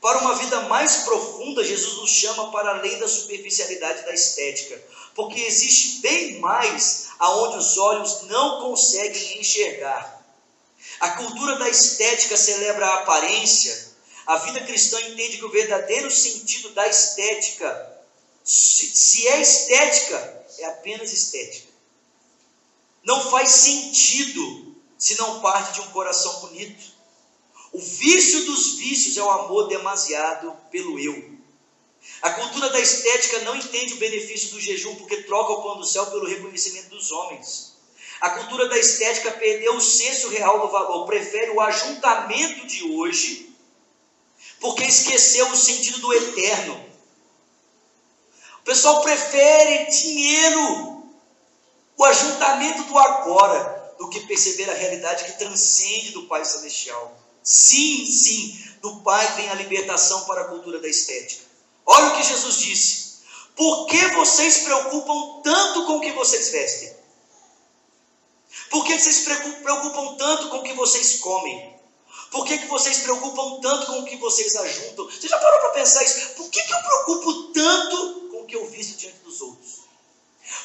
Para uma vida mais profunda, Jesus nos chama para além da superficialidade da estética, porque existe bem mais aonde os olhos não conseguem enxergar. A cultura da estética celebra a aparência. A vida cristã entende que o verdadeiro sentido da estética, se é estética, é apenas estética. Não faz sentido se não parte de um coração bonito. O vício dos vícios é o amor demasiado pelo eu. A cultura da estética não entende o benefício do jejum porque troca o pão do céu pelo reconhecimento dos homens. A cultura da estética perdeu o senso real do valor, prefere o ajuntamento de hoje porque esqueceu o sentido do eterno. O pessoal prefere dinheiro, o ajuntamento do agora, do que perceber a realidade que transcende do Pai Celestial. Sim, sim, do Pai vem a libertação para a cultura da estética. Olha o que Jesus disse. Por que vocês preocupam tanto com o que vocês vestem? Por que vocês preocupam tanto com o que vocês comem? Por que, que vocês preocupam tanto com o que vocês ajuntam? Você já parou para pensar isso? Por que, que eu preocupo tanto o que eu visto diante dos outros?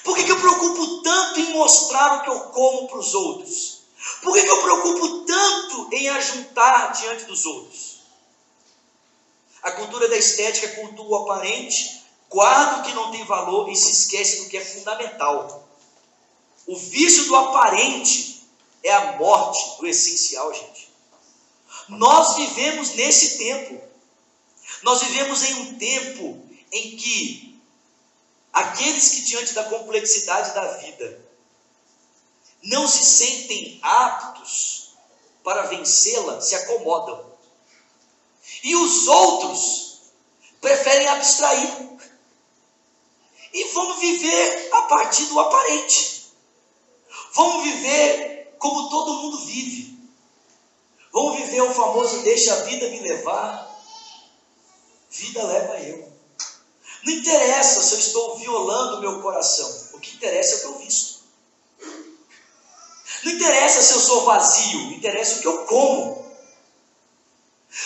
Por que, que eu preocupo tanto em mostrar o que eu como para os outros? Por que, que eu preocupo tanto em ajuntar diante dos outros? A cultura da estética cultua o aparente, guarda o que não tem valor e se esquece do que é fundamental. O vício do aparente é a morte do essencial, gente. Nós vivemos nesse tempo. Nós vivemos em um tempo em que aqueles que, diante da complexidade da vida, não se sentem aptos para vencê-la, se acomodam. E os outros preferem abstrair. E vão viver a partir do aparente. Vão viver como todo mundo vive. Vão viver o famoso deixa a vida me levar. Vida leva eu. Não interessa se eu estou violando o meu coração. O que interessa é o que eu visto. Não interessa se eu sou vazio, interessa o que eu como.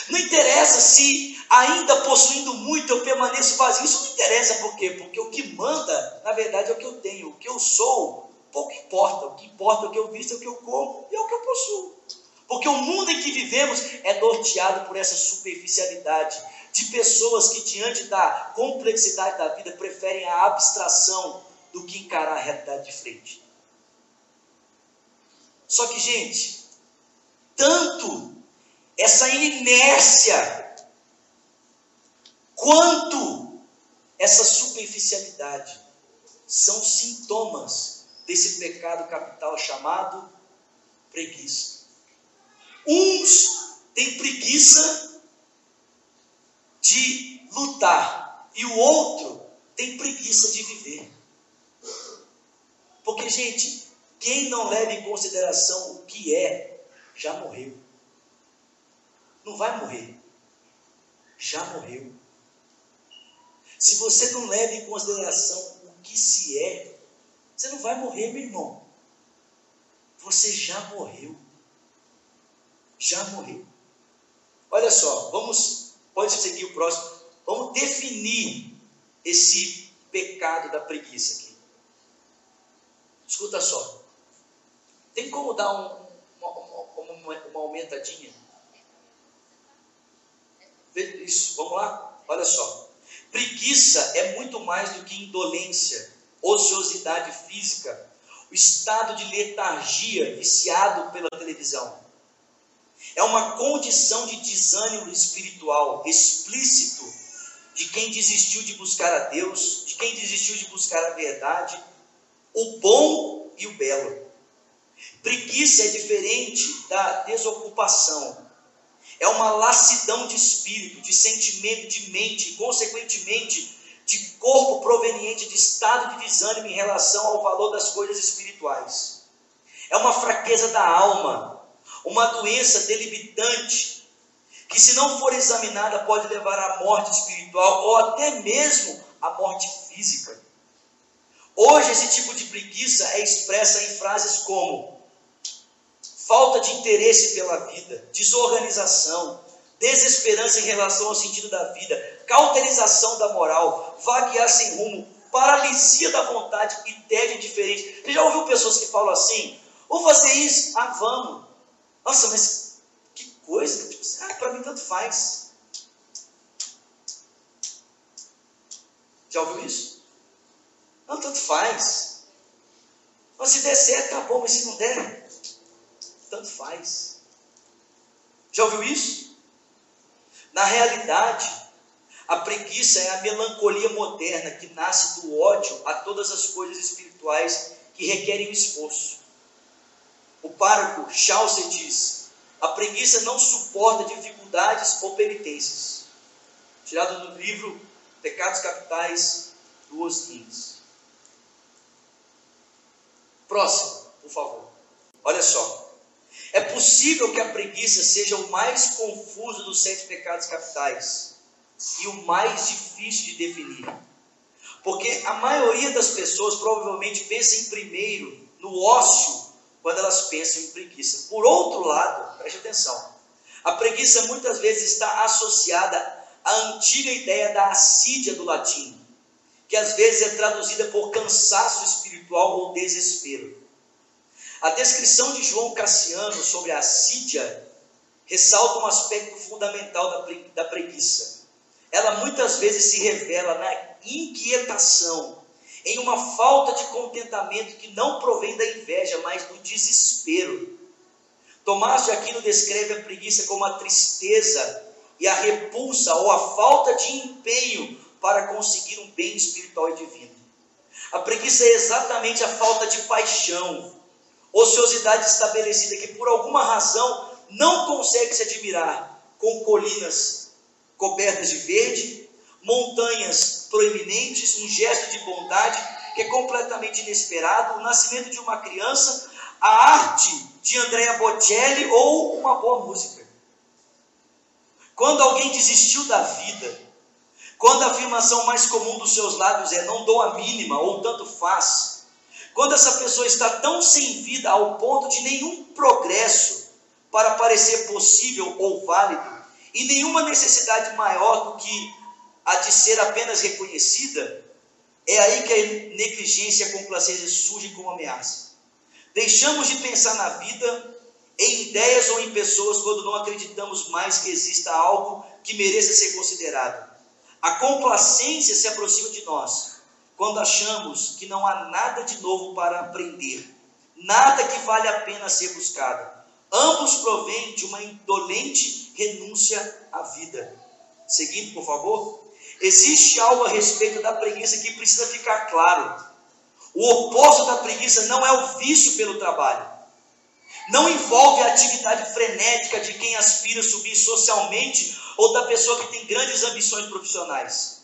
Não interessa se ainda possuindo muito eu permaneço vazio. Isso não interessa por quê? Porque o que manda, na verdade, é o que eu tenho. O que eu sou, pouco importa. O que importa é o que eu visto, é o que eu como e é o que eu possuo. Porque o mundo em que vivemos é norteado por essa superficialidade de pessoas que, diante da complexidade da vida, preferem a abstração do que encarar a realidade de frente. Só que, gente, tanto essa inércia quanto essa superficialidade são sintomas desse pecado capital chamado preguiça. Uns têm preguiça de lutar e o outro tem preguiça de viver. Porque, gente, quem não leva em consideração o que é, já morreu. Não vai morrer. Já morreu. Se você não leva em consideração o que se é, você não vai morrer, meu irmão. Você já morreu. Já morreu. Olha só, vamos, pode seguir o próximo. Vamos definir esse pecado da preguiça aqui. Escuta só. Tem como dar um, uma, uma, uma aumentadinha? Isso, vamos lá? Olha só. Preguiça é muito mais do que indolência, ociosidade física, o estado de letargia viciado pela televisão. É uma condição de desânimo espiritual explícito de quem desistiu de buscar a Deus, de quem desistiu de buscar a verdade, o bom e o belo. Preguiça é diferente da desocupação. é uma lassidão de espírito, de sentimento, de mente, e, consequentemente, de corpo proveniente de estado de desânimo em relação ao valor das coisas espirituais. É uma fraqueza da alma, uma doença delimitante, que, se não for examinada, pode levar à morte espiritual ou até mesmo à morte física. Hoje, esse tipo de preguiça é expressa em frases como falta de interesse pela vida, desorganização, desesperança em relação ao sentido da vida, cauterização da moral, vaguear sem rumo, paralisia da vontade e tédio diferente. Você já ouviu pessoas que falam assim: vou fazer isso? Ah, vamos. Nossa, mas que coisa. Tipo, ah, para mim tanto faz. Já ouviu isso? Não, tanto faz. Mas se der certo, tá bom, mas se não der, tanto faz. Já ouviu isso? Na realidade, a preguiça é a melancolia moderna que nasce do ódio a todas as coisas espirituais que requerem esforço. O pároco Chaucer diz: a preguiça não suporta dificuldades ou penitências. Tirado do livro Pecados Capitais do Osrins. Próximo, por favor. Olha só. É possível que a preguiça seja o mais confuso dos sete pecados capitais e o mais difícil de definir. Porque a maioria das pessoas provavelmente pensa em primeiro no ócio quando elas pensam em preguiça. Por outro lado, preste atenção, a preguiça muitas vezes está associada à antiga ideia da assídia do latim, que às vezes é traduzida por cansaço espiritual ou desespero. A descrição de João Cassiano sobre a assídia ressalta um aspecto fundamental da preguiça. Ela muitas vezes se revela na inquietação, em uma falta de contentamento que não provém da inveja, mas do desespero. Tomás de Aquino descreve a preguiça como a tristeza e a repulsa ou a falta de empenho para conseguir um bem espiritual e divino. A preguiça é exatamente a falta de paixão, ociosidade estabelecida que por alguma razão não consegue se admirar com colinas cobertas de verde, montanhas proeminentes, um gesto de bondade que é completamente inesperado, o nascimento de uma criança, a arte de Andrea Bocelli ou uma boa música. Quando alguém desistiu da vida, quando a afirmação mais comum dos seus lábios é não dou a mínima ou tanto faz, quando essa pessoa está tão sem vida ao ponto de nenhum progresso para parecer possível ou válido, e nenhuma necessidade maior do que a de ser apenas reconhecida, é aí que a negligência e a complacência surgem como ameaça. Deixamos de pensar na vida, em ideias ou em pessoas quando não acreditamos mais que exista algo que mereça ser considerado. A complacência se aproxima de nós quando achamos que não há nada de novo para aprender, nada que vale a pena ser buscado. Ambos provêm de uma indolente renúncia à vida. Seguindo, por favor. Existe algo a respeito da preguiça que precisa ficar claro. O oposto da preguiça não é o vício pelo trabalho. Não envolve a atividade frenética de quem aspira a subir socialmente ou da pessoa que tem grandes ambições profissionais.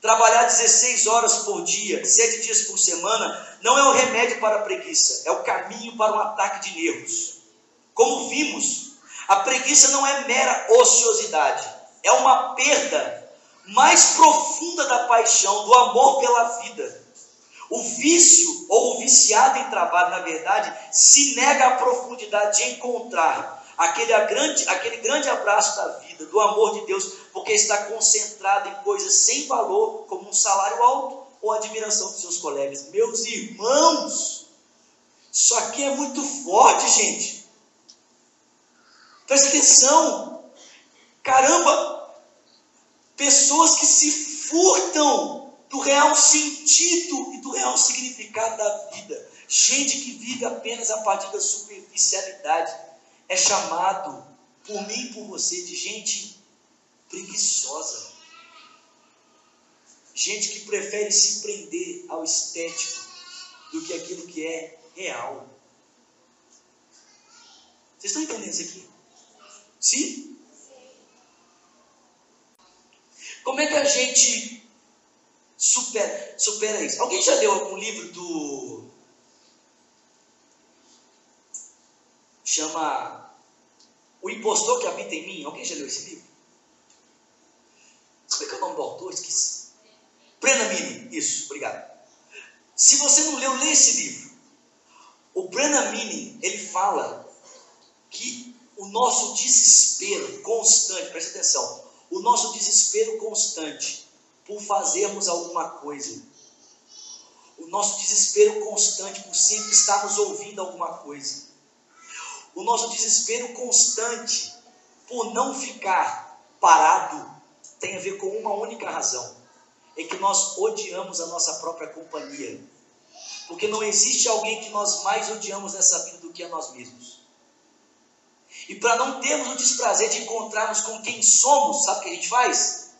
Trabalhar 16 horas por dia, 7 dias por semana, não é o remédio para a preguiça, é o caminho para um ataque de nervos. Como vimos, a preguiça não é mera ociosidade, é uma perda mais profunda da paixão, do amor pela vida. O vício ou o viciado em trabalho, na verdade, se nega à profundidade de encontrar aquele grande, aquele grande abraço da vida, do amor de Deus, porque está concentrado em coisas sem valor, como um salário alto ou admiração dos seus colegas. Meus irmãos, isso aqui é muito forte, gente. Presta atenção. Caramba, pessoas que se furtam do real sentido e do real significado da vida. Gente que vive apenas a partir da superficialidade é chamado por mim e por você de gente preguiçosa. Gente que prefere se prender ao estético do que aquilo que é real. Vocês estão entendendo isso aqui? Sim? Como é que a gente supera, supera isso? Alguém já leu algum livro do. Chama O Impostor que Habita em Mim? Alguém já leu esse livro? Como é que é o nome do autor? Esqueci. Prenamini, isso, obrigado. Se você não leu, lê esse livro. O Prenamini, ele fala que o nosso desespero constante, preste atenção, o nosso desespero constante por fazermos alguma coisa, o nosso desespero constante por sempre estarmos ouvindo alguma coisa, o nosso desespero constante por não ficar parado tem a ver com uma única razão: é que nós odiamos a nossa própria companhia. Porque não existe alguém que nós mais odiamos nessa vida do que a nós mesmos. E para não termos o desprazer de encontrarmos com quem somos, sabe o que a gente faz?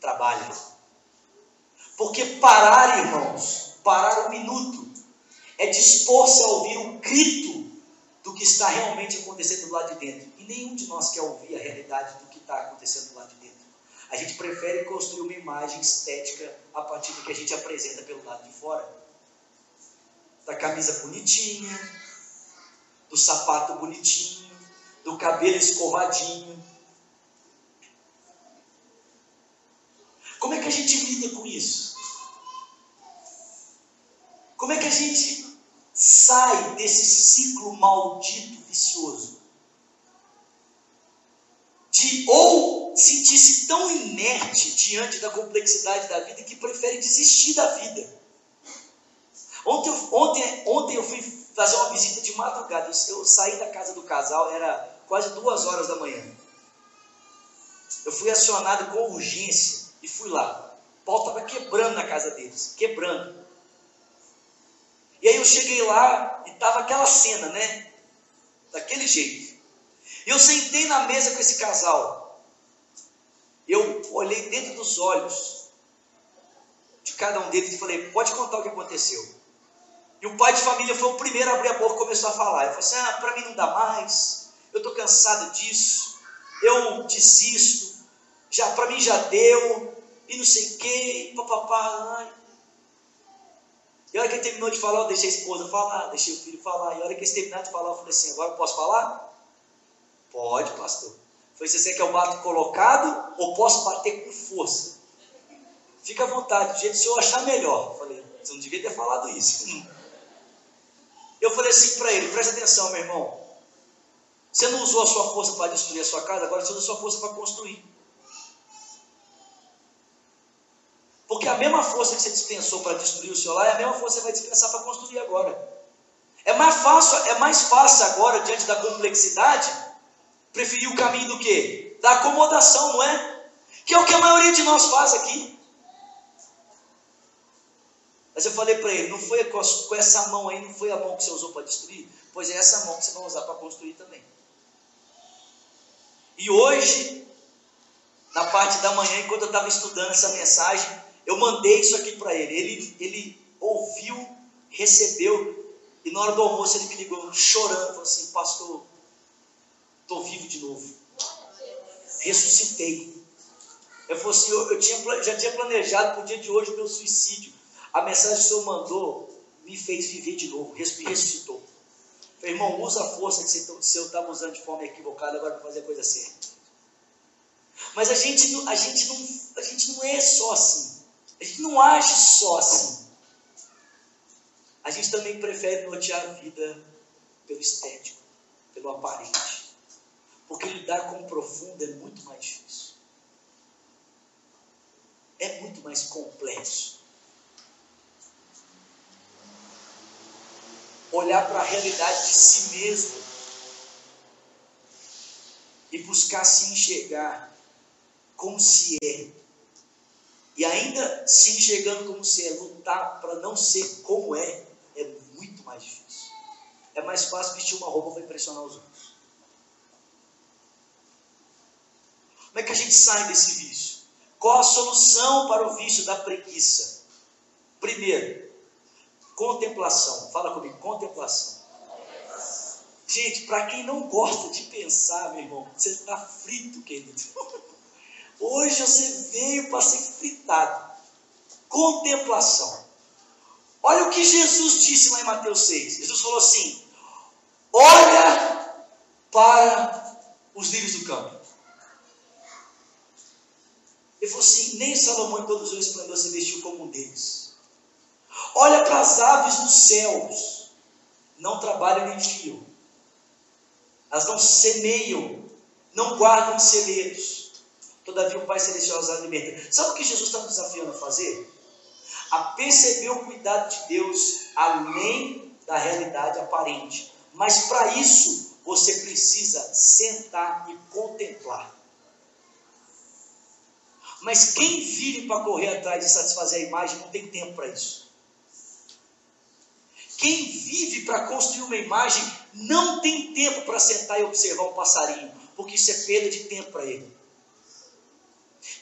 Trabalha. Porque parar, irmãos, parar um minuto, é dispor-se a ouvir o grito do que está realmente acontecendo do lado de dentro. E nenhum de nós quer ouvir a realidade do que está acontecendo do lado de dentro. A gente prefere construir uma imagem estética a partir do que a gente apresenta pelo lado de fora. Da camisa bonitinha, do sapato bonitinho, do cabelo escovadinho. Como é que a gente lida com isso? Como é que a gente sai desse ciclo maldito, vicioso? De ou sentir-se tão inerte diante da complexidade da vida que prefere desistir da vida. Ontem, ontem, ontem eu fui fazer uma visita de madrugada. Eu, saí da casa do casal, era quase duas horas da manhã. Eu fui acionado com urgência e fui lá. O pau estava quebrando na casa deles, quebrando. E aí eu cheguei lá e estava aquela cena, né? Daquele jeito. Eu sentei na mesa com esse casal eu olhei dentro dos olhos de cada um deles e falei: pode contar o que aconteceu. E o pai de família foi o primeiro a abrir a boca e começou a falar. Ele falou assim: ah, para mim não dá mais, eu estou cansado disso, eu desisto, já para mim já deu, e não sei o que, papapá. E a hora que ele terminou de falar, eu deixei a esposa falar, deixei o filho falar. E a hora que eles terminaram de falar, eu falei assim: agora eu posso falar? Pode, pastor. Foi você quer eu bato colocado ou posso bater com força? Fica à vontade, do jeito que o senhor achar melhor. Falei, você não devia ter falado isso. [LAUGHS] Eu falei assim para ele, presta atenção, meu irmão. Você não usou a sua força para destruir a sua casa, agora você usa a sua força para construir. Porque a mesma força que você dispensou para destruir o seu lar é a mesma força que você vai dispensar para construir agora. É mais fácil, é mais fácil agora, diante da complexidade, preferiu o caminho do quê? Da acomodação, não é? Que é o que a maioria de nós faz aqui. Mas eu falei para ele, não foi com essa mão aí, não foi a mão que você usou para destruir? Pois é essa mão que você vai usar para construir também. E hoje, na parte da manhã, enquanto eu estava estudando essa mensagem, eu mandei isso aqui para ele. ele. Ele ouviu, recebeu, e na hora do almoço ele me ligou chorando, falou assim, pastor, Estou vivo de novo. Ressuscitei. Eu falei assim, eu, eu tinha, já tinha planejado para o dia de hoje o meu suicídio. A mensagem que o Senhor mandou me fez viver de novo, ressuscitou. Falei, irmão, usa a força que você estava usando de forma equivocada agora para fazer a coisa certa. Mas a gente, a, gente não, a gente não é só assim. A gente não age só assim. A gente também prefere nortear a vida pelo estético, pelo aparente. Porque lidar com o profundo é muito mais difícil. É muito mais complexo. Olhar para a realidade de si mesmo e buscar se enxergar como se é. E ainda se enxergando como se é, lutar para não ser como é, é muito mais difícil. É mais fácil vestir uma roupa para impressionar os outros. Como é que a gente sai desse vício? Qual a solução para o vício da preguiça? Primeiro, contemplação. Fala comigo, contemplação. Gente, para quem não gosta de pensar, meu irmão, você está frito, querido. [LAUGHS] Hoje você veio para ser fritado. Contemplação. Olha o que Jesus disse lá em Mateus 6. Jesus falou assim: Olha para os lírios do campo. Ele falou assim: Nem Salomão em todo o seu se vestiu como um deles. Olha para as aves dos céus. Não trabalham nem fiam. Elas não semeiam, não guardam celeiros. Todavia o Pai Celestial as alimenta. Sabe o que Jesus está nos desafiando a fazer? A perceber o cuidado de Deus além da realidade aparente. Mas para isso, você precisa sentar e contemplar. Mas quem vive para correr atrás de satisfazer a imagem não tem tempo para isso. Quem vive para construir uma imagem não tem tempo para sentar e observar um passarinho, porque isso é perda de tempo para ele.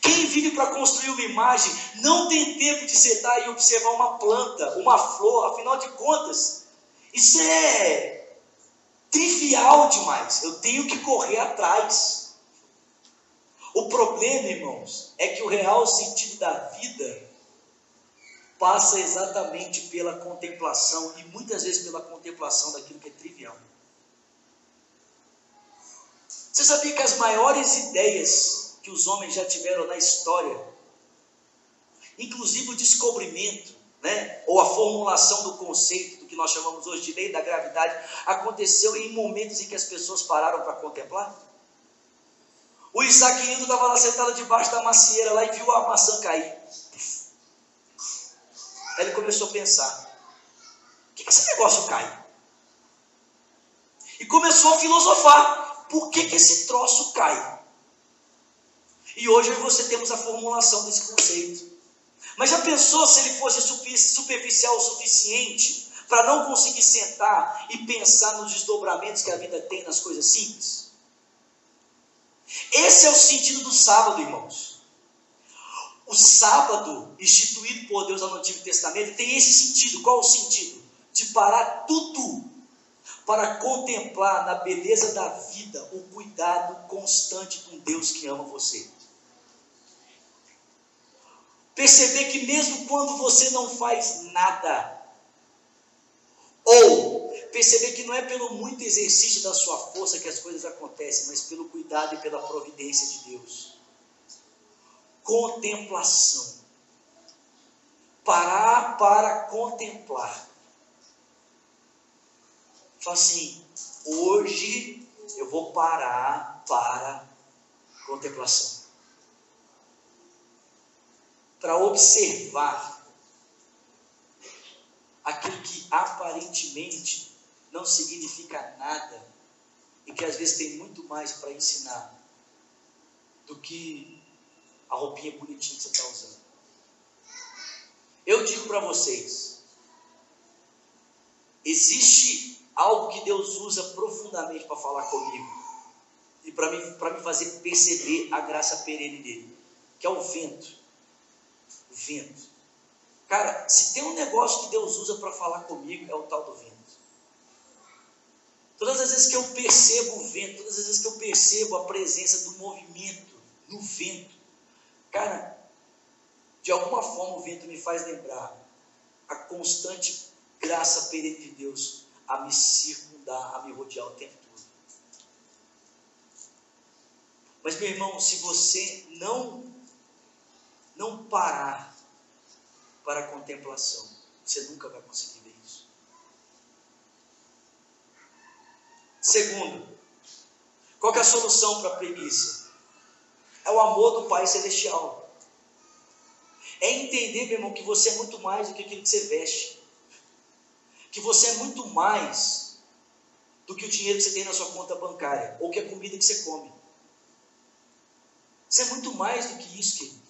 Quem vive para construir uma imagem não tem tempo de sentar e observar uma planta, uma flor, afinal de contas, isso é trivial demais. Eu tenho que correr atrás. O problema, irmãos, é que o real sentido da vida passa exatamente pela contemplação e muitas vezes pela contemplação daquilo que é trivial. Você sabia que as maiores ideias que os homens já tiveram na história, inclusive o descobrimento, né, ou a formulação do conceito do que nós chamamos hoje de lei da gravidade, aconteceu em momentos em que as pessoas pararam para contemplar? O Isaac Newton estava lá sentado debaixo da macieira lá e viu a maçã cair. Aí ele começou a pensar: que, que esse negócio cai? E começou a filosofar: por que, que esse troço cai? E hoje eu e você temos a formulação desse conceito. Mas já pensou se ele fosse superficial o suficiente para não conseguir sentar e pensar nos desdobramentos que a vida tem nas coisas simples? Esse é o sentido do sábado, irmãos. O sábado, instituído por Deus no Antigo Testamento, tem esse sentido. Qual o sentido? De parar tudo para contemplar na beleza da vida o cuidado constante um Deus que ama você. Perceber que mesmo quando você não faz nada, ou perceber que não é pelo muito exercício da sua força que as coisas acontecem, mas pelo cuidado e pela providência de Deus contemplação. Parar para contemplar. Fala assim, hoje eu vou parar para contemplação. Para observar aquilo que aparentemente não significa nada e que às vezes tem muito mais para ensinar do que a roupinha bonitinha que você está usando. Eu digo para vocês: existe algo que Deus usa profundamente para falar comigo e para me, me fazer perceber a graça perene dele, que é o vento. O vento. Cara, se tem um negócio que Deus usa para falar comigo, é o tal do vento. Todas as vezes que eu percebo o vento, todas as vezes que eu percebo a presença do movimento no vento, Cara, de alguma forma o vento me faz lembrar a constante graça perene de Deus a me circundar, a me rodear o tempo todo. Mas meu irmão, se você não não parar para a contemplação, você nunca vai conseguir ver isso. Segundo, qual é a solução para a preguiça? É o amor do Pai Celestial. É entender, meu irmão, que você é muito mais do que aquilo que você veste. Que você é muito mais do que o dinheiro que você tem na sua conta bancária. Ou que a comida que você come. Você é muito mais do que isso, querido.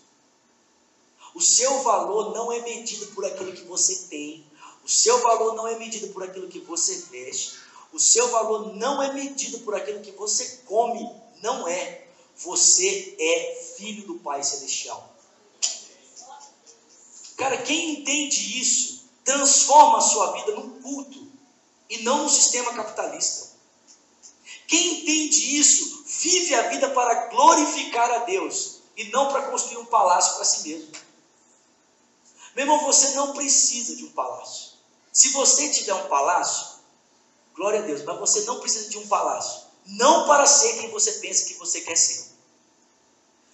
O seu valor não é medido por aquilo que você tem. O seu valor não é medido por aquilo que você veste. O seu valor não é medido por aquilo que você come. Não é. Você é filho do Pai Celestial. Cara, quem entende isso, transforma a sua vida num culto e não no sistema capitalista. Quem entende isso, vive a vida para glorificar a Deus e não para construir um palácio para si mesmo. Meu irmão, você não precisa de um palácio. Se você tiver um palácio, glória a Deus, mas você não precisa de um palácio. Não para ser quem você pensa que você quer ser.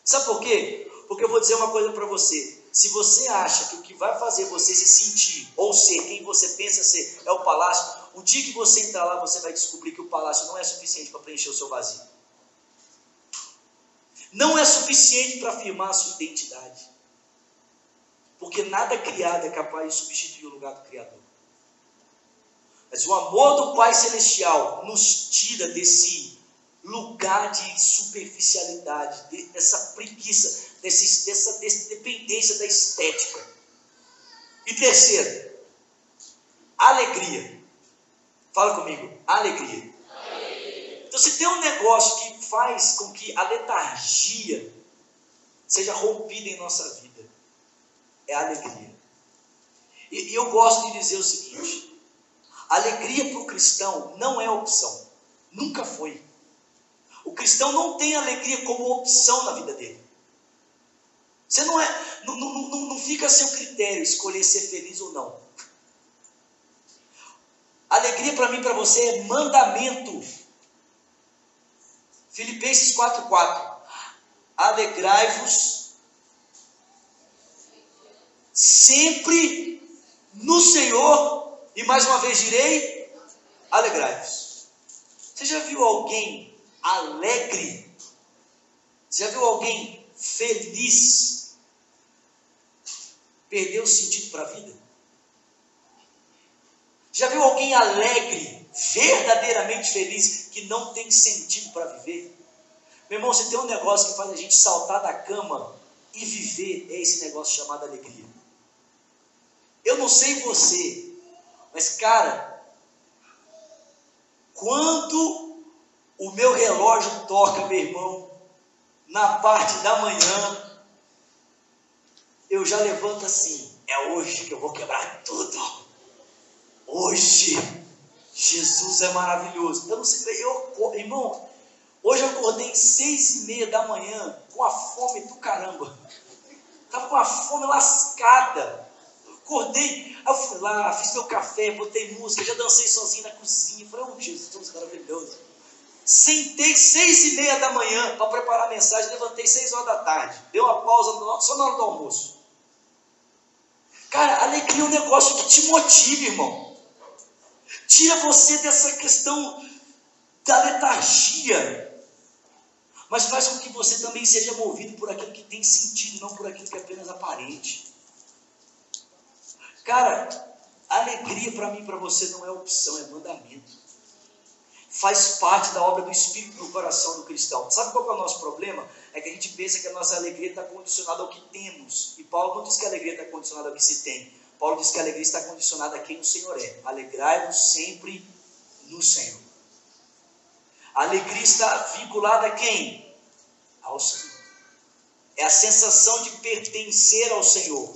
Sabe por quê? Porque eu vou dizer uma coisa para você. Se você acha que o que vai fazer você se sentir ou ser quem você pensa ser é o palácio, o dia que você entrar lá, você vai descobrir que o palácio não é suficiente para preencher o seu vazio. Não é suficiente para afirmar a sua identidade. Porque nada criado é capaz de substituir o lugar do Criador. Mas o amor do Pai Celestial nos tira desse lugar de superficialidade, dessa preguiça, desse, dessa, dessa dependência da estética. E terceiro, alegria. Fala comigo, alegria. alegria. Então, se tem um negócio que faz com que a letargia seja rompida em nossa vida, é a alegria. E, e eu gosto de dizer o seguinte: alegria para o cristão não é opção, nunca foi. O cristão não tem alegria como opção na vida dele. Você não é, não, não, não, não fica a seu critério escolher ser feliz ou não. Alegria para mim, para você é mandamento. Filipenses 4:4. Alegrai-vos sempre no Senhor, e mais uma vez direi, alegrai-vos. Você já viu alguém alegre? Você já viu alguém feliz? Perdeu o sentido para a vida? Já viu alguém alegre, verdadeiramente feliz, que não tem sentido para viver? Meu irmão, se tem um negócio que faz a gente saltar da cama e viver, é esse negócio chamado alegria. Eu não sei você, mas cara, quando o meu relógio toca, meu irmão, na parte da manhã, eu já levanto assim: é hoje que eu vou quebrar tudo. Hoje, Jesus é maravilhoso. Eu não sei, eu, irmão, hoje eu acordei seis e meia da manhã com a fome do caramba. Estava com a fome lascada. Acordei, eu fui lá, fiz meu café, botei música, já dancei sozinho na cozinha. Falei, oh Jesus, maravilhoso. Sentei seis e meia da manhã para preparar a mensagem, levantei seis horas da tarde. Deu uma pausa só na hora do almoço. Cara, alegria é um negócio que te motiva, irmão. Tira você dessa questão da letargia. Mas faz com que você também seja movido por aquilo que tem sentido, não por aquilo que é apenas aparente. Cara, alegria para mim e para você não é opção, é mandamento. Faz parte da obra do Espírito no coração do cristão. Sabe qual é o nosso problema? É que a gente pensa que a nossa alegria está condicionada ao que temos. E Paulo não diz que a alegria está condicionada ao que se tem. Paulo diz que a alegria está condicionada a quem o Senhor é. Alegrai-vos sempre no Senhor. A alegria está vinculada a quem? Ao Senhor. É a sensação de pertencer ao Senhor.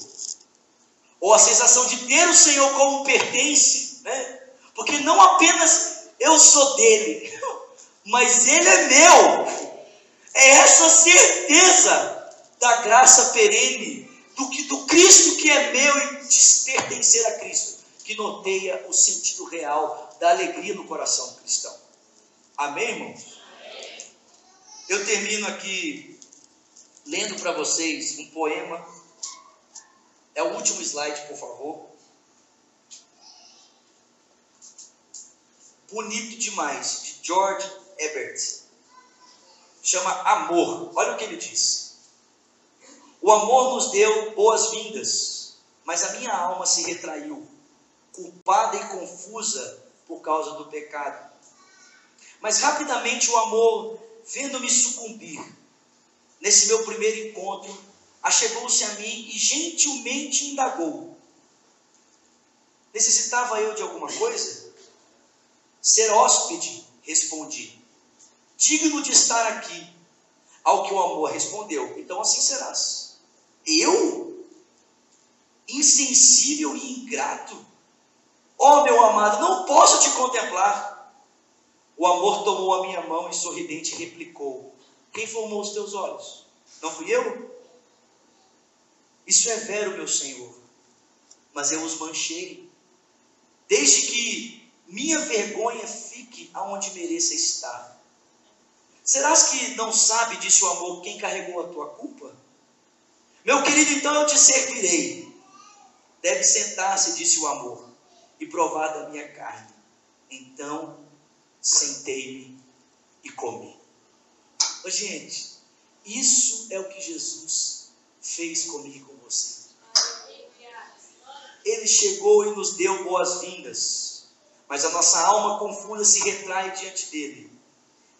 Ou a sensação de ter o Senhor como pertence, né? Porque não apenas eu sou dele, [LAUGHS] mas ele é meu. É essa certeza da graça perene do, que, do Cristo que é meu e de pertencer a Cristo, que noteia o sentido real da alegria no coração cristão. Amém, irmãos? Eu termino aqui lendo para vocês um poema. É o último slide, por favor. Bonito demais, de George Ebert. Chama Amor. Olha o que ele diz. O amor nos deu boas-vindas, mas a minha alma se retraiu, culpada e confusa por causa do pecado. Mas rapidamente o amor, vendo-me sucumbir, nesse meu primeiro encontro, achegou-se a mim e gentilmente indagou: Necessitava eu de alguma coisa? Ser hóspede, respondi. Digno de estar aqui. Ao que o amor respondeu: Então assim serás. Eu? Insensível e ingrato? Oh, meu amado, não posso te contemplar. O amor tomou a minha mão e sorridente replicou: Quem formou os teus olhos? Não fui eu? Isso é vero, meu Senhor, mas eu os manchei, desde que minha vergonha fique aonde mereça estar. Serás que não sabe, disse o amor, quem carregou a tua culpa? Meu querido, então eu te servirei. Deve sentar-se, disse o amor, e provar da minha carne. Então sentei-me e comi. Oh, gente, isso é o que Jesus fez comigo com você. Ele chegou e nos deu boas-vindas, mas a nossa alma confunda se retrai diante dele.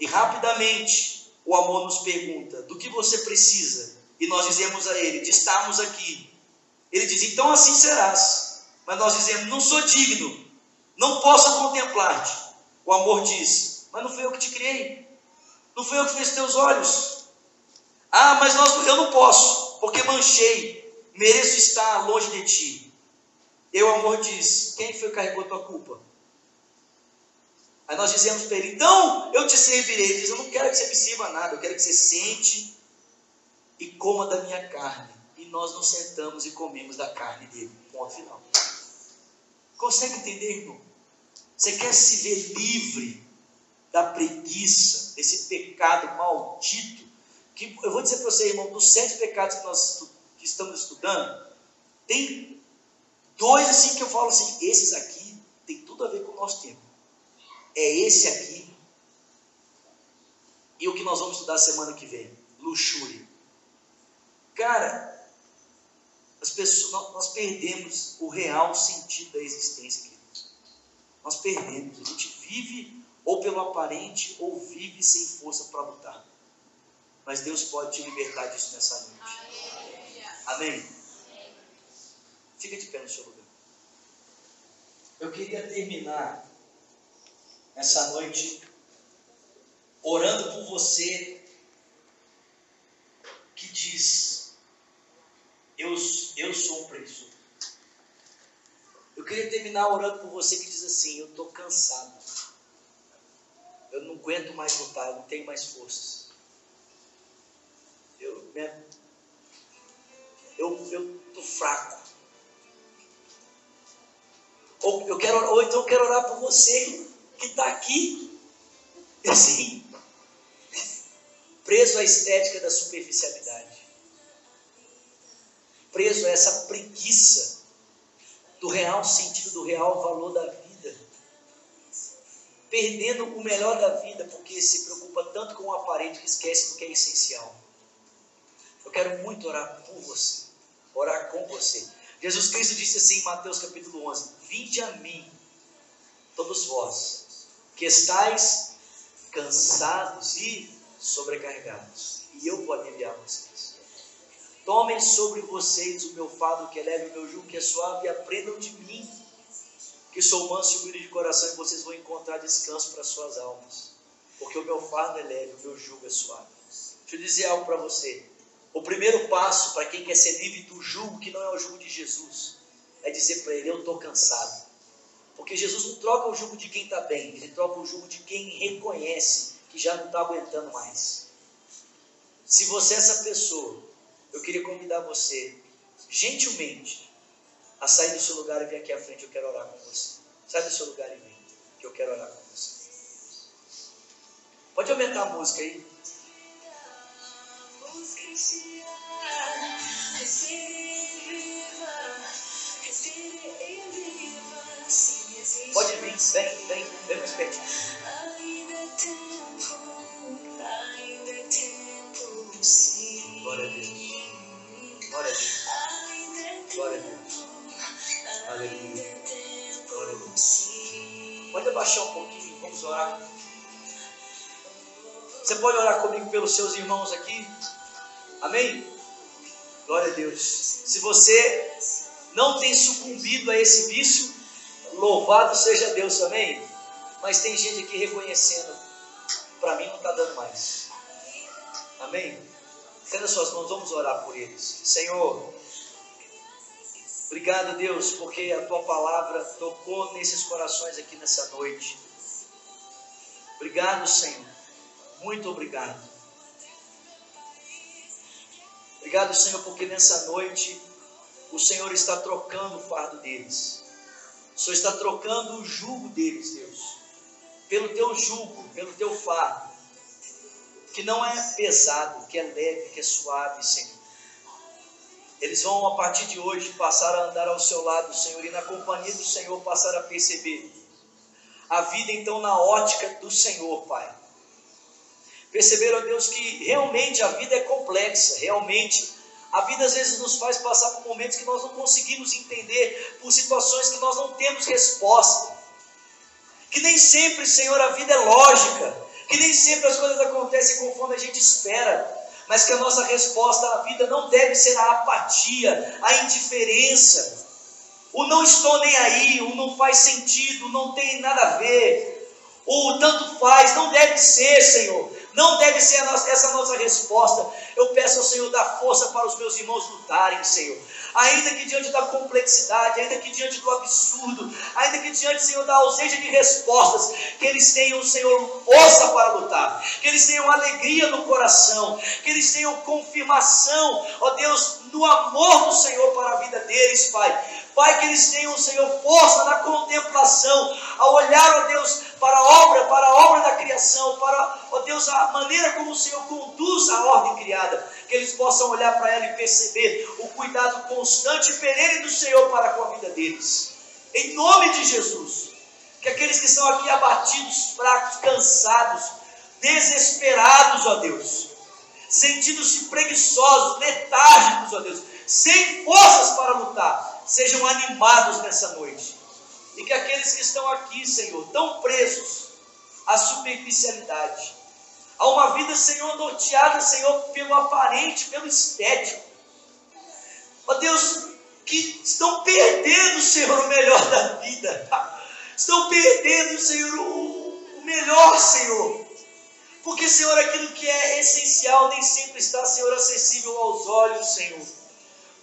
E rapidamente o amor nos pergunta: do que você precisa? E nós dizemos a ele: de estarmos aqui. Ele diz: então assim serás. Mas nós dizemos: não sou digno, não posso contemplar-te. O amor diz: mas não fui eu que te criei, não fui eu que fiz teus olhos. Ah, mas nós, eu não posso, porque manchei, mereço estar longe de ti. E o amor diz: quem foi que carregou a tua culpa? Aí nós dizemos para ele: então eu te servirei. Ele diz: eu não quero que você me sirva nada, eu quero que você sente e coma da minha carne. E nós nos sentamos e comemos da carne dele. Ponto final. Consegue entender, irmão? Você quer se ver livre da preguiça, desse pecado maldito? Que eu vou dizer para você, irmão, dos sete pecados que nós que estamos estudando, tem dois assim que eu falo assim, esses aqui tem tudo a ver com o nosso tempo. É esse aqui e o que nós vamos estudar semana que vem, luxúria. Cara, as pessoas, nós perdemos o real sentido da existência, queridos. Nós perdemos. A gente vive ou pelo aparente ou vive sem força para lutar. Mas Deus pode te libertar disso nessa noite. Amém? Fica de pé no seu lugar. Eu queria terminar essa noite orando por você que diz eu, eu sou um preguiçoso. Eu queria terminar orando por você que diz assim: Eu estou cansado. Eu não aguento mais lutar, eu não tenho mais forças. Eu né, eu estou fraco. Ou, eu quero, ou então eu quero orar por você que está aqui, assim, preso à estética da superficialidade preso a essa preguiça do real sentido, do real valor da vida. Perdendo o melhor da vida porque se preocupa tanto com o aparente que esquece do que é essencial. Eu quero muito orar por você, orar com você. Jesus Cristo disse assim em Mateus capítulo 11: Vinde a mim, todos vós, que estáis cansados e sobrecarregados, e eu vou aliviar vocês. Tomem sobre vocês o meu fardo que é leve, o meu jugo que é suave, e aprendam de mim, que sou manso e humilde de coração, e vocês vão encontrar descanso para suas almas. Porque o meu fardo é leve, o meu jugo é suave. Deixa eu dizer algo para você. O primeiro passo para quem quer ser livre do jugo, que não é o jugo de Jesus, é dizer para ele: Eu estou cansado. Porque Jesus não troca o jugo de quem está bem, ele troca o jugo de quem reconhece que já não está aguentando mais. Se você é essa pessoa eu queria convidar você, gentilmente, a sair do seu lugar e vir aqui à frente. Eu quero orar com você. Sai do seu lugar e vem, que eu quero orar com você. Pode aumentar a música aí. Pode vir, vem, vem, vem mais pertinho. Glória a Deus. Glória a Deus. Glória a Deus. Aleluia. Glória a Deus. Pode abaixar um pouquinho, vamos orar. Você pode orar comigo pelos seus irmãos aqui? Amém? Glória a Deus. Se você não tem sucumbido a esse vício, louvado seja Deus, amém? Mas tem gente aqui reconhecendo, para mim não está dando mais. Amém? Estenda suas mãos, vamos orar por eles. Senhor, obrigado, Deus, porque a tua palavra tocou nesses corações aqui nessa noite. Obrigado, Senhor. Muito obrigado. Obrigado, Senhor, porque nessa noite o Senhor está trocando o fardo deles. O Senhor está trocando o jugo deles, Deus. Pelo teu jugo, pelo teu fardo. Que não é pesado, que é leve, que é suave, Senhor. Eles vão, a partir de hoje, passar a andar ao seu lado, Senhor, e na companhia do Senhor passar a perceber a vida, então, na ótica do Senhor, Pai. Perceberam, Deus, que realmente a vida é complexa, realmente. A vida às vezes nos faz passar por momentos que nós não conseguimos entender, por situações que nós não temos resposta. Que nem sempre, Senhor, a vida é lógica, que nem sempre as coisas acontecem conforme a gente espera. Mas que a nossa resposta à vida não deve ser a apatia, a indiferença, o não estou nem aí, o não faz sentido, não tem nada a ver, o tanto faz, não deve ser, Senhor, não deve ser nossa, essa nossa resposta. Eu peço ao Senhor dar força para os meus irmãos lutarem, Senhor. Ainda que diante da complexidade, ainda que diante do absurdo, ainda que diante, Senhor, da ausência de respostas, que eles tenham, Senhor, força para lutar, que eles tenham alegria no coração, que eles tenham confirmação, ó Deus, no amor do Senhor para a vida deles, Pai. Pai, que eles tenham, Senhor, força na contemplação, ao olhar, ó Deus, para a obra, para a obra da criação, para, ó Deus, a maneira como o Senhor conduz a ordem criada, que eles possam olhar para ela e perceber o cuidado constante e perene do Senhor para com a vida deles. Em nome de Jesus, que aqueles que estão aqui abatidos, fracos, cansados, desesperados, ó Deus, sentindo-se preguiçosos, letárgicos, ó Deus, sem forças para lutar, sejam animados nessa noite. E que aqueles que estão aqui, Senhor, tão presos à superficialidade, a uma vida, Senhor, norteada, Senhor, pelo aparente, pelo estético. Ó Deus, que estão perdendo, Senhor, o melhor da vida. Estão perdendo, Senhor, o, melhor, Senhor. Porque, Senhor, aquilo que é essencial nem sempre está, Senhor, acessível aos olhos, Senhor.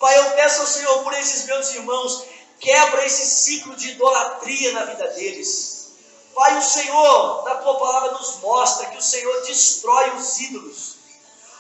Pai, eu peço ao Senhor por esses meus irmãos, quebra esse ciclo de idolatria na vida deles. Pai, o Senhor, na tua palavra, nos mostra que o Senhor destrói os ídolos.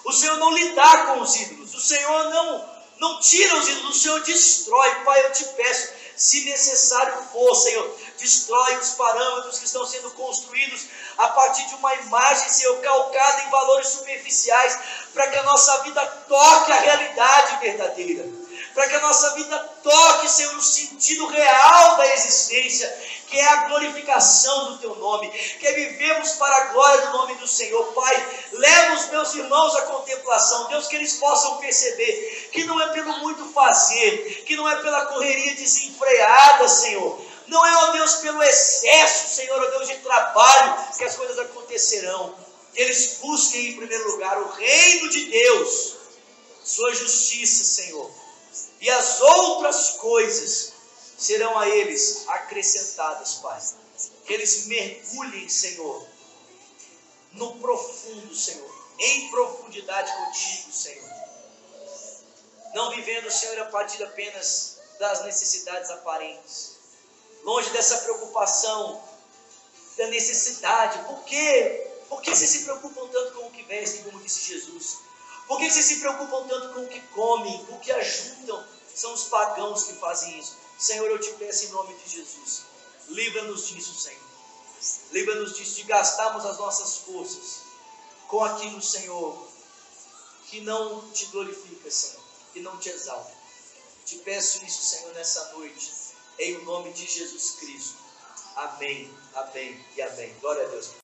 O Senhor não lidar com os ídolos. O Senhor não, não tira os ídolos. O Senhor destrói. Pai, eu te peço, se necessário for, Senhor, destrói os parâmetros que estão sendo construídos a partir de uma imagem, Senhor, calcada em valores superficiais, para que a nossa vida toque a realidade verdadeira, para que a nossa vida toque, Senhor, o sentido real da existência, que é a glorificação do Teu nome, que é vivemos para a glória do nome do Senhor. Pai, leva os meus irmãos à contemplação, Deus, que eles possam perceber que não é pelo muito fazer, que não é pela correria desenfreada, Senhor, não é, ó Deus, pelo excesso, Senhor, ó Deus, de trabalho que as coisas acontecerão. Que eles busquem em primeiro lugar o reino de Deus, sua justiça, Senhor. E as outras coisas serão a eles acrescentadas, Pai. Que eles mergulhem, Senhor, no profundo, Senhor, em profundidade contigo, Senhor. Não vivendo, Senhor, a partir apenas das necessidades aparentes longe dessa preocupação, da necessidade. Por quê? Por que vocês se preocupam tanto com o que vestem, como disse Jesus? Por que vocês se preocupam tanto com o que comem, com o que ajudam? São os pagãos que fazem isso. Senhor, eu te peço em nome de Jesus, livra-nos disso, Senhor. Livra-nos disso, de gastarmos as nossas forças com aquilo, Senhor, que não te glorifica, Senhor, que não te exalta. Te peço isso, Senhor, nessa noite em nome de Jesus Cristo. Amém, amém e amém. Glória a Deus.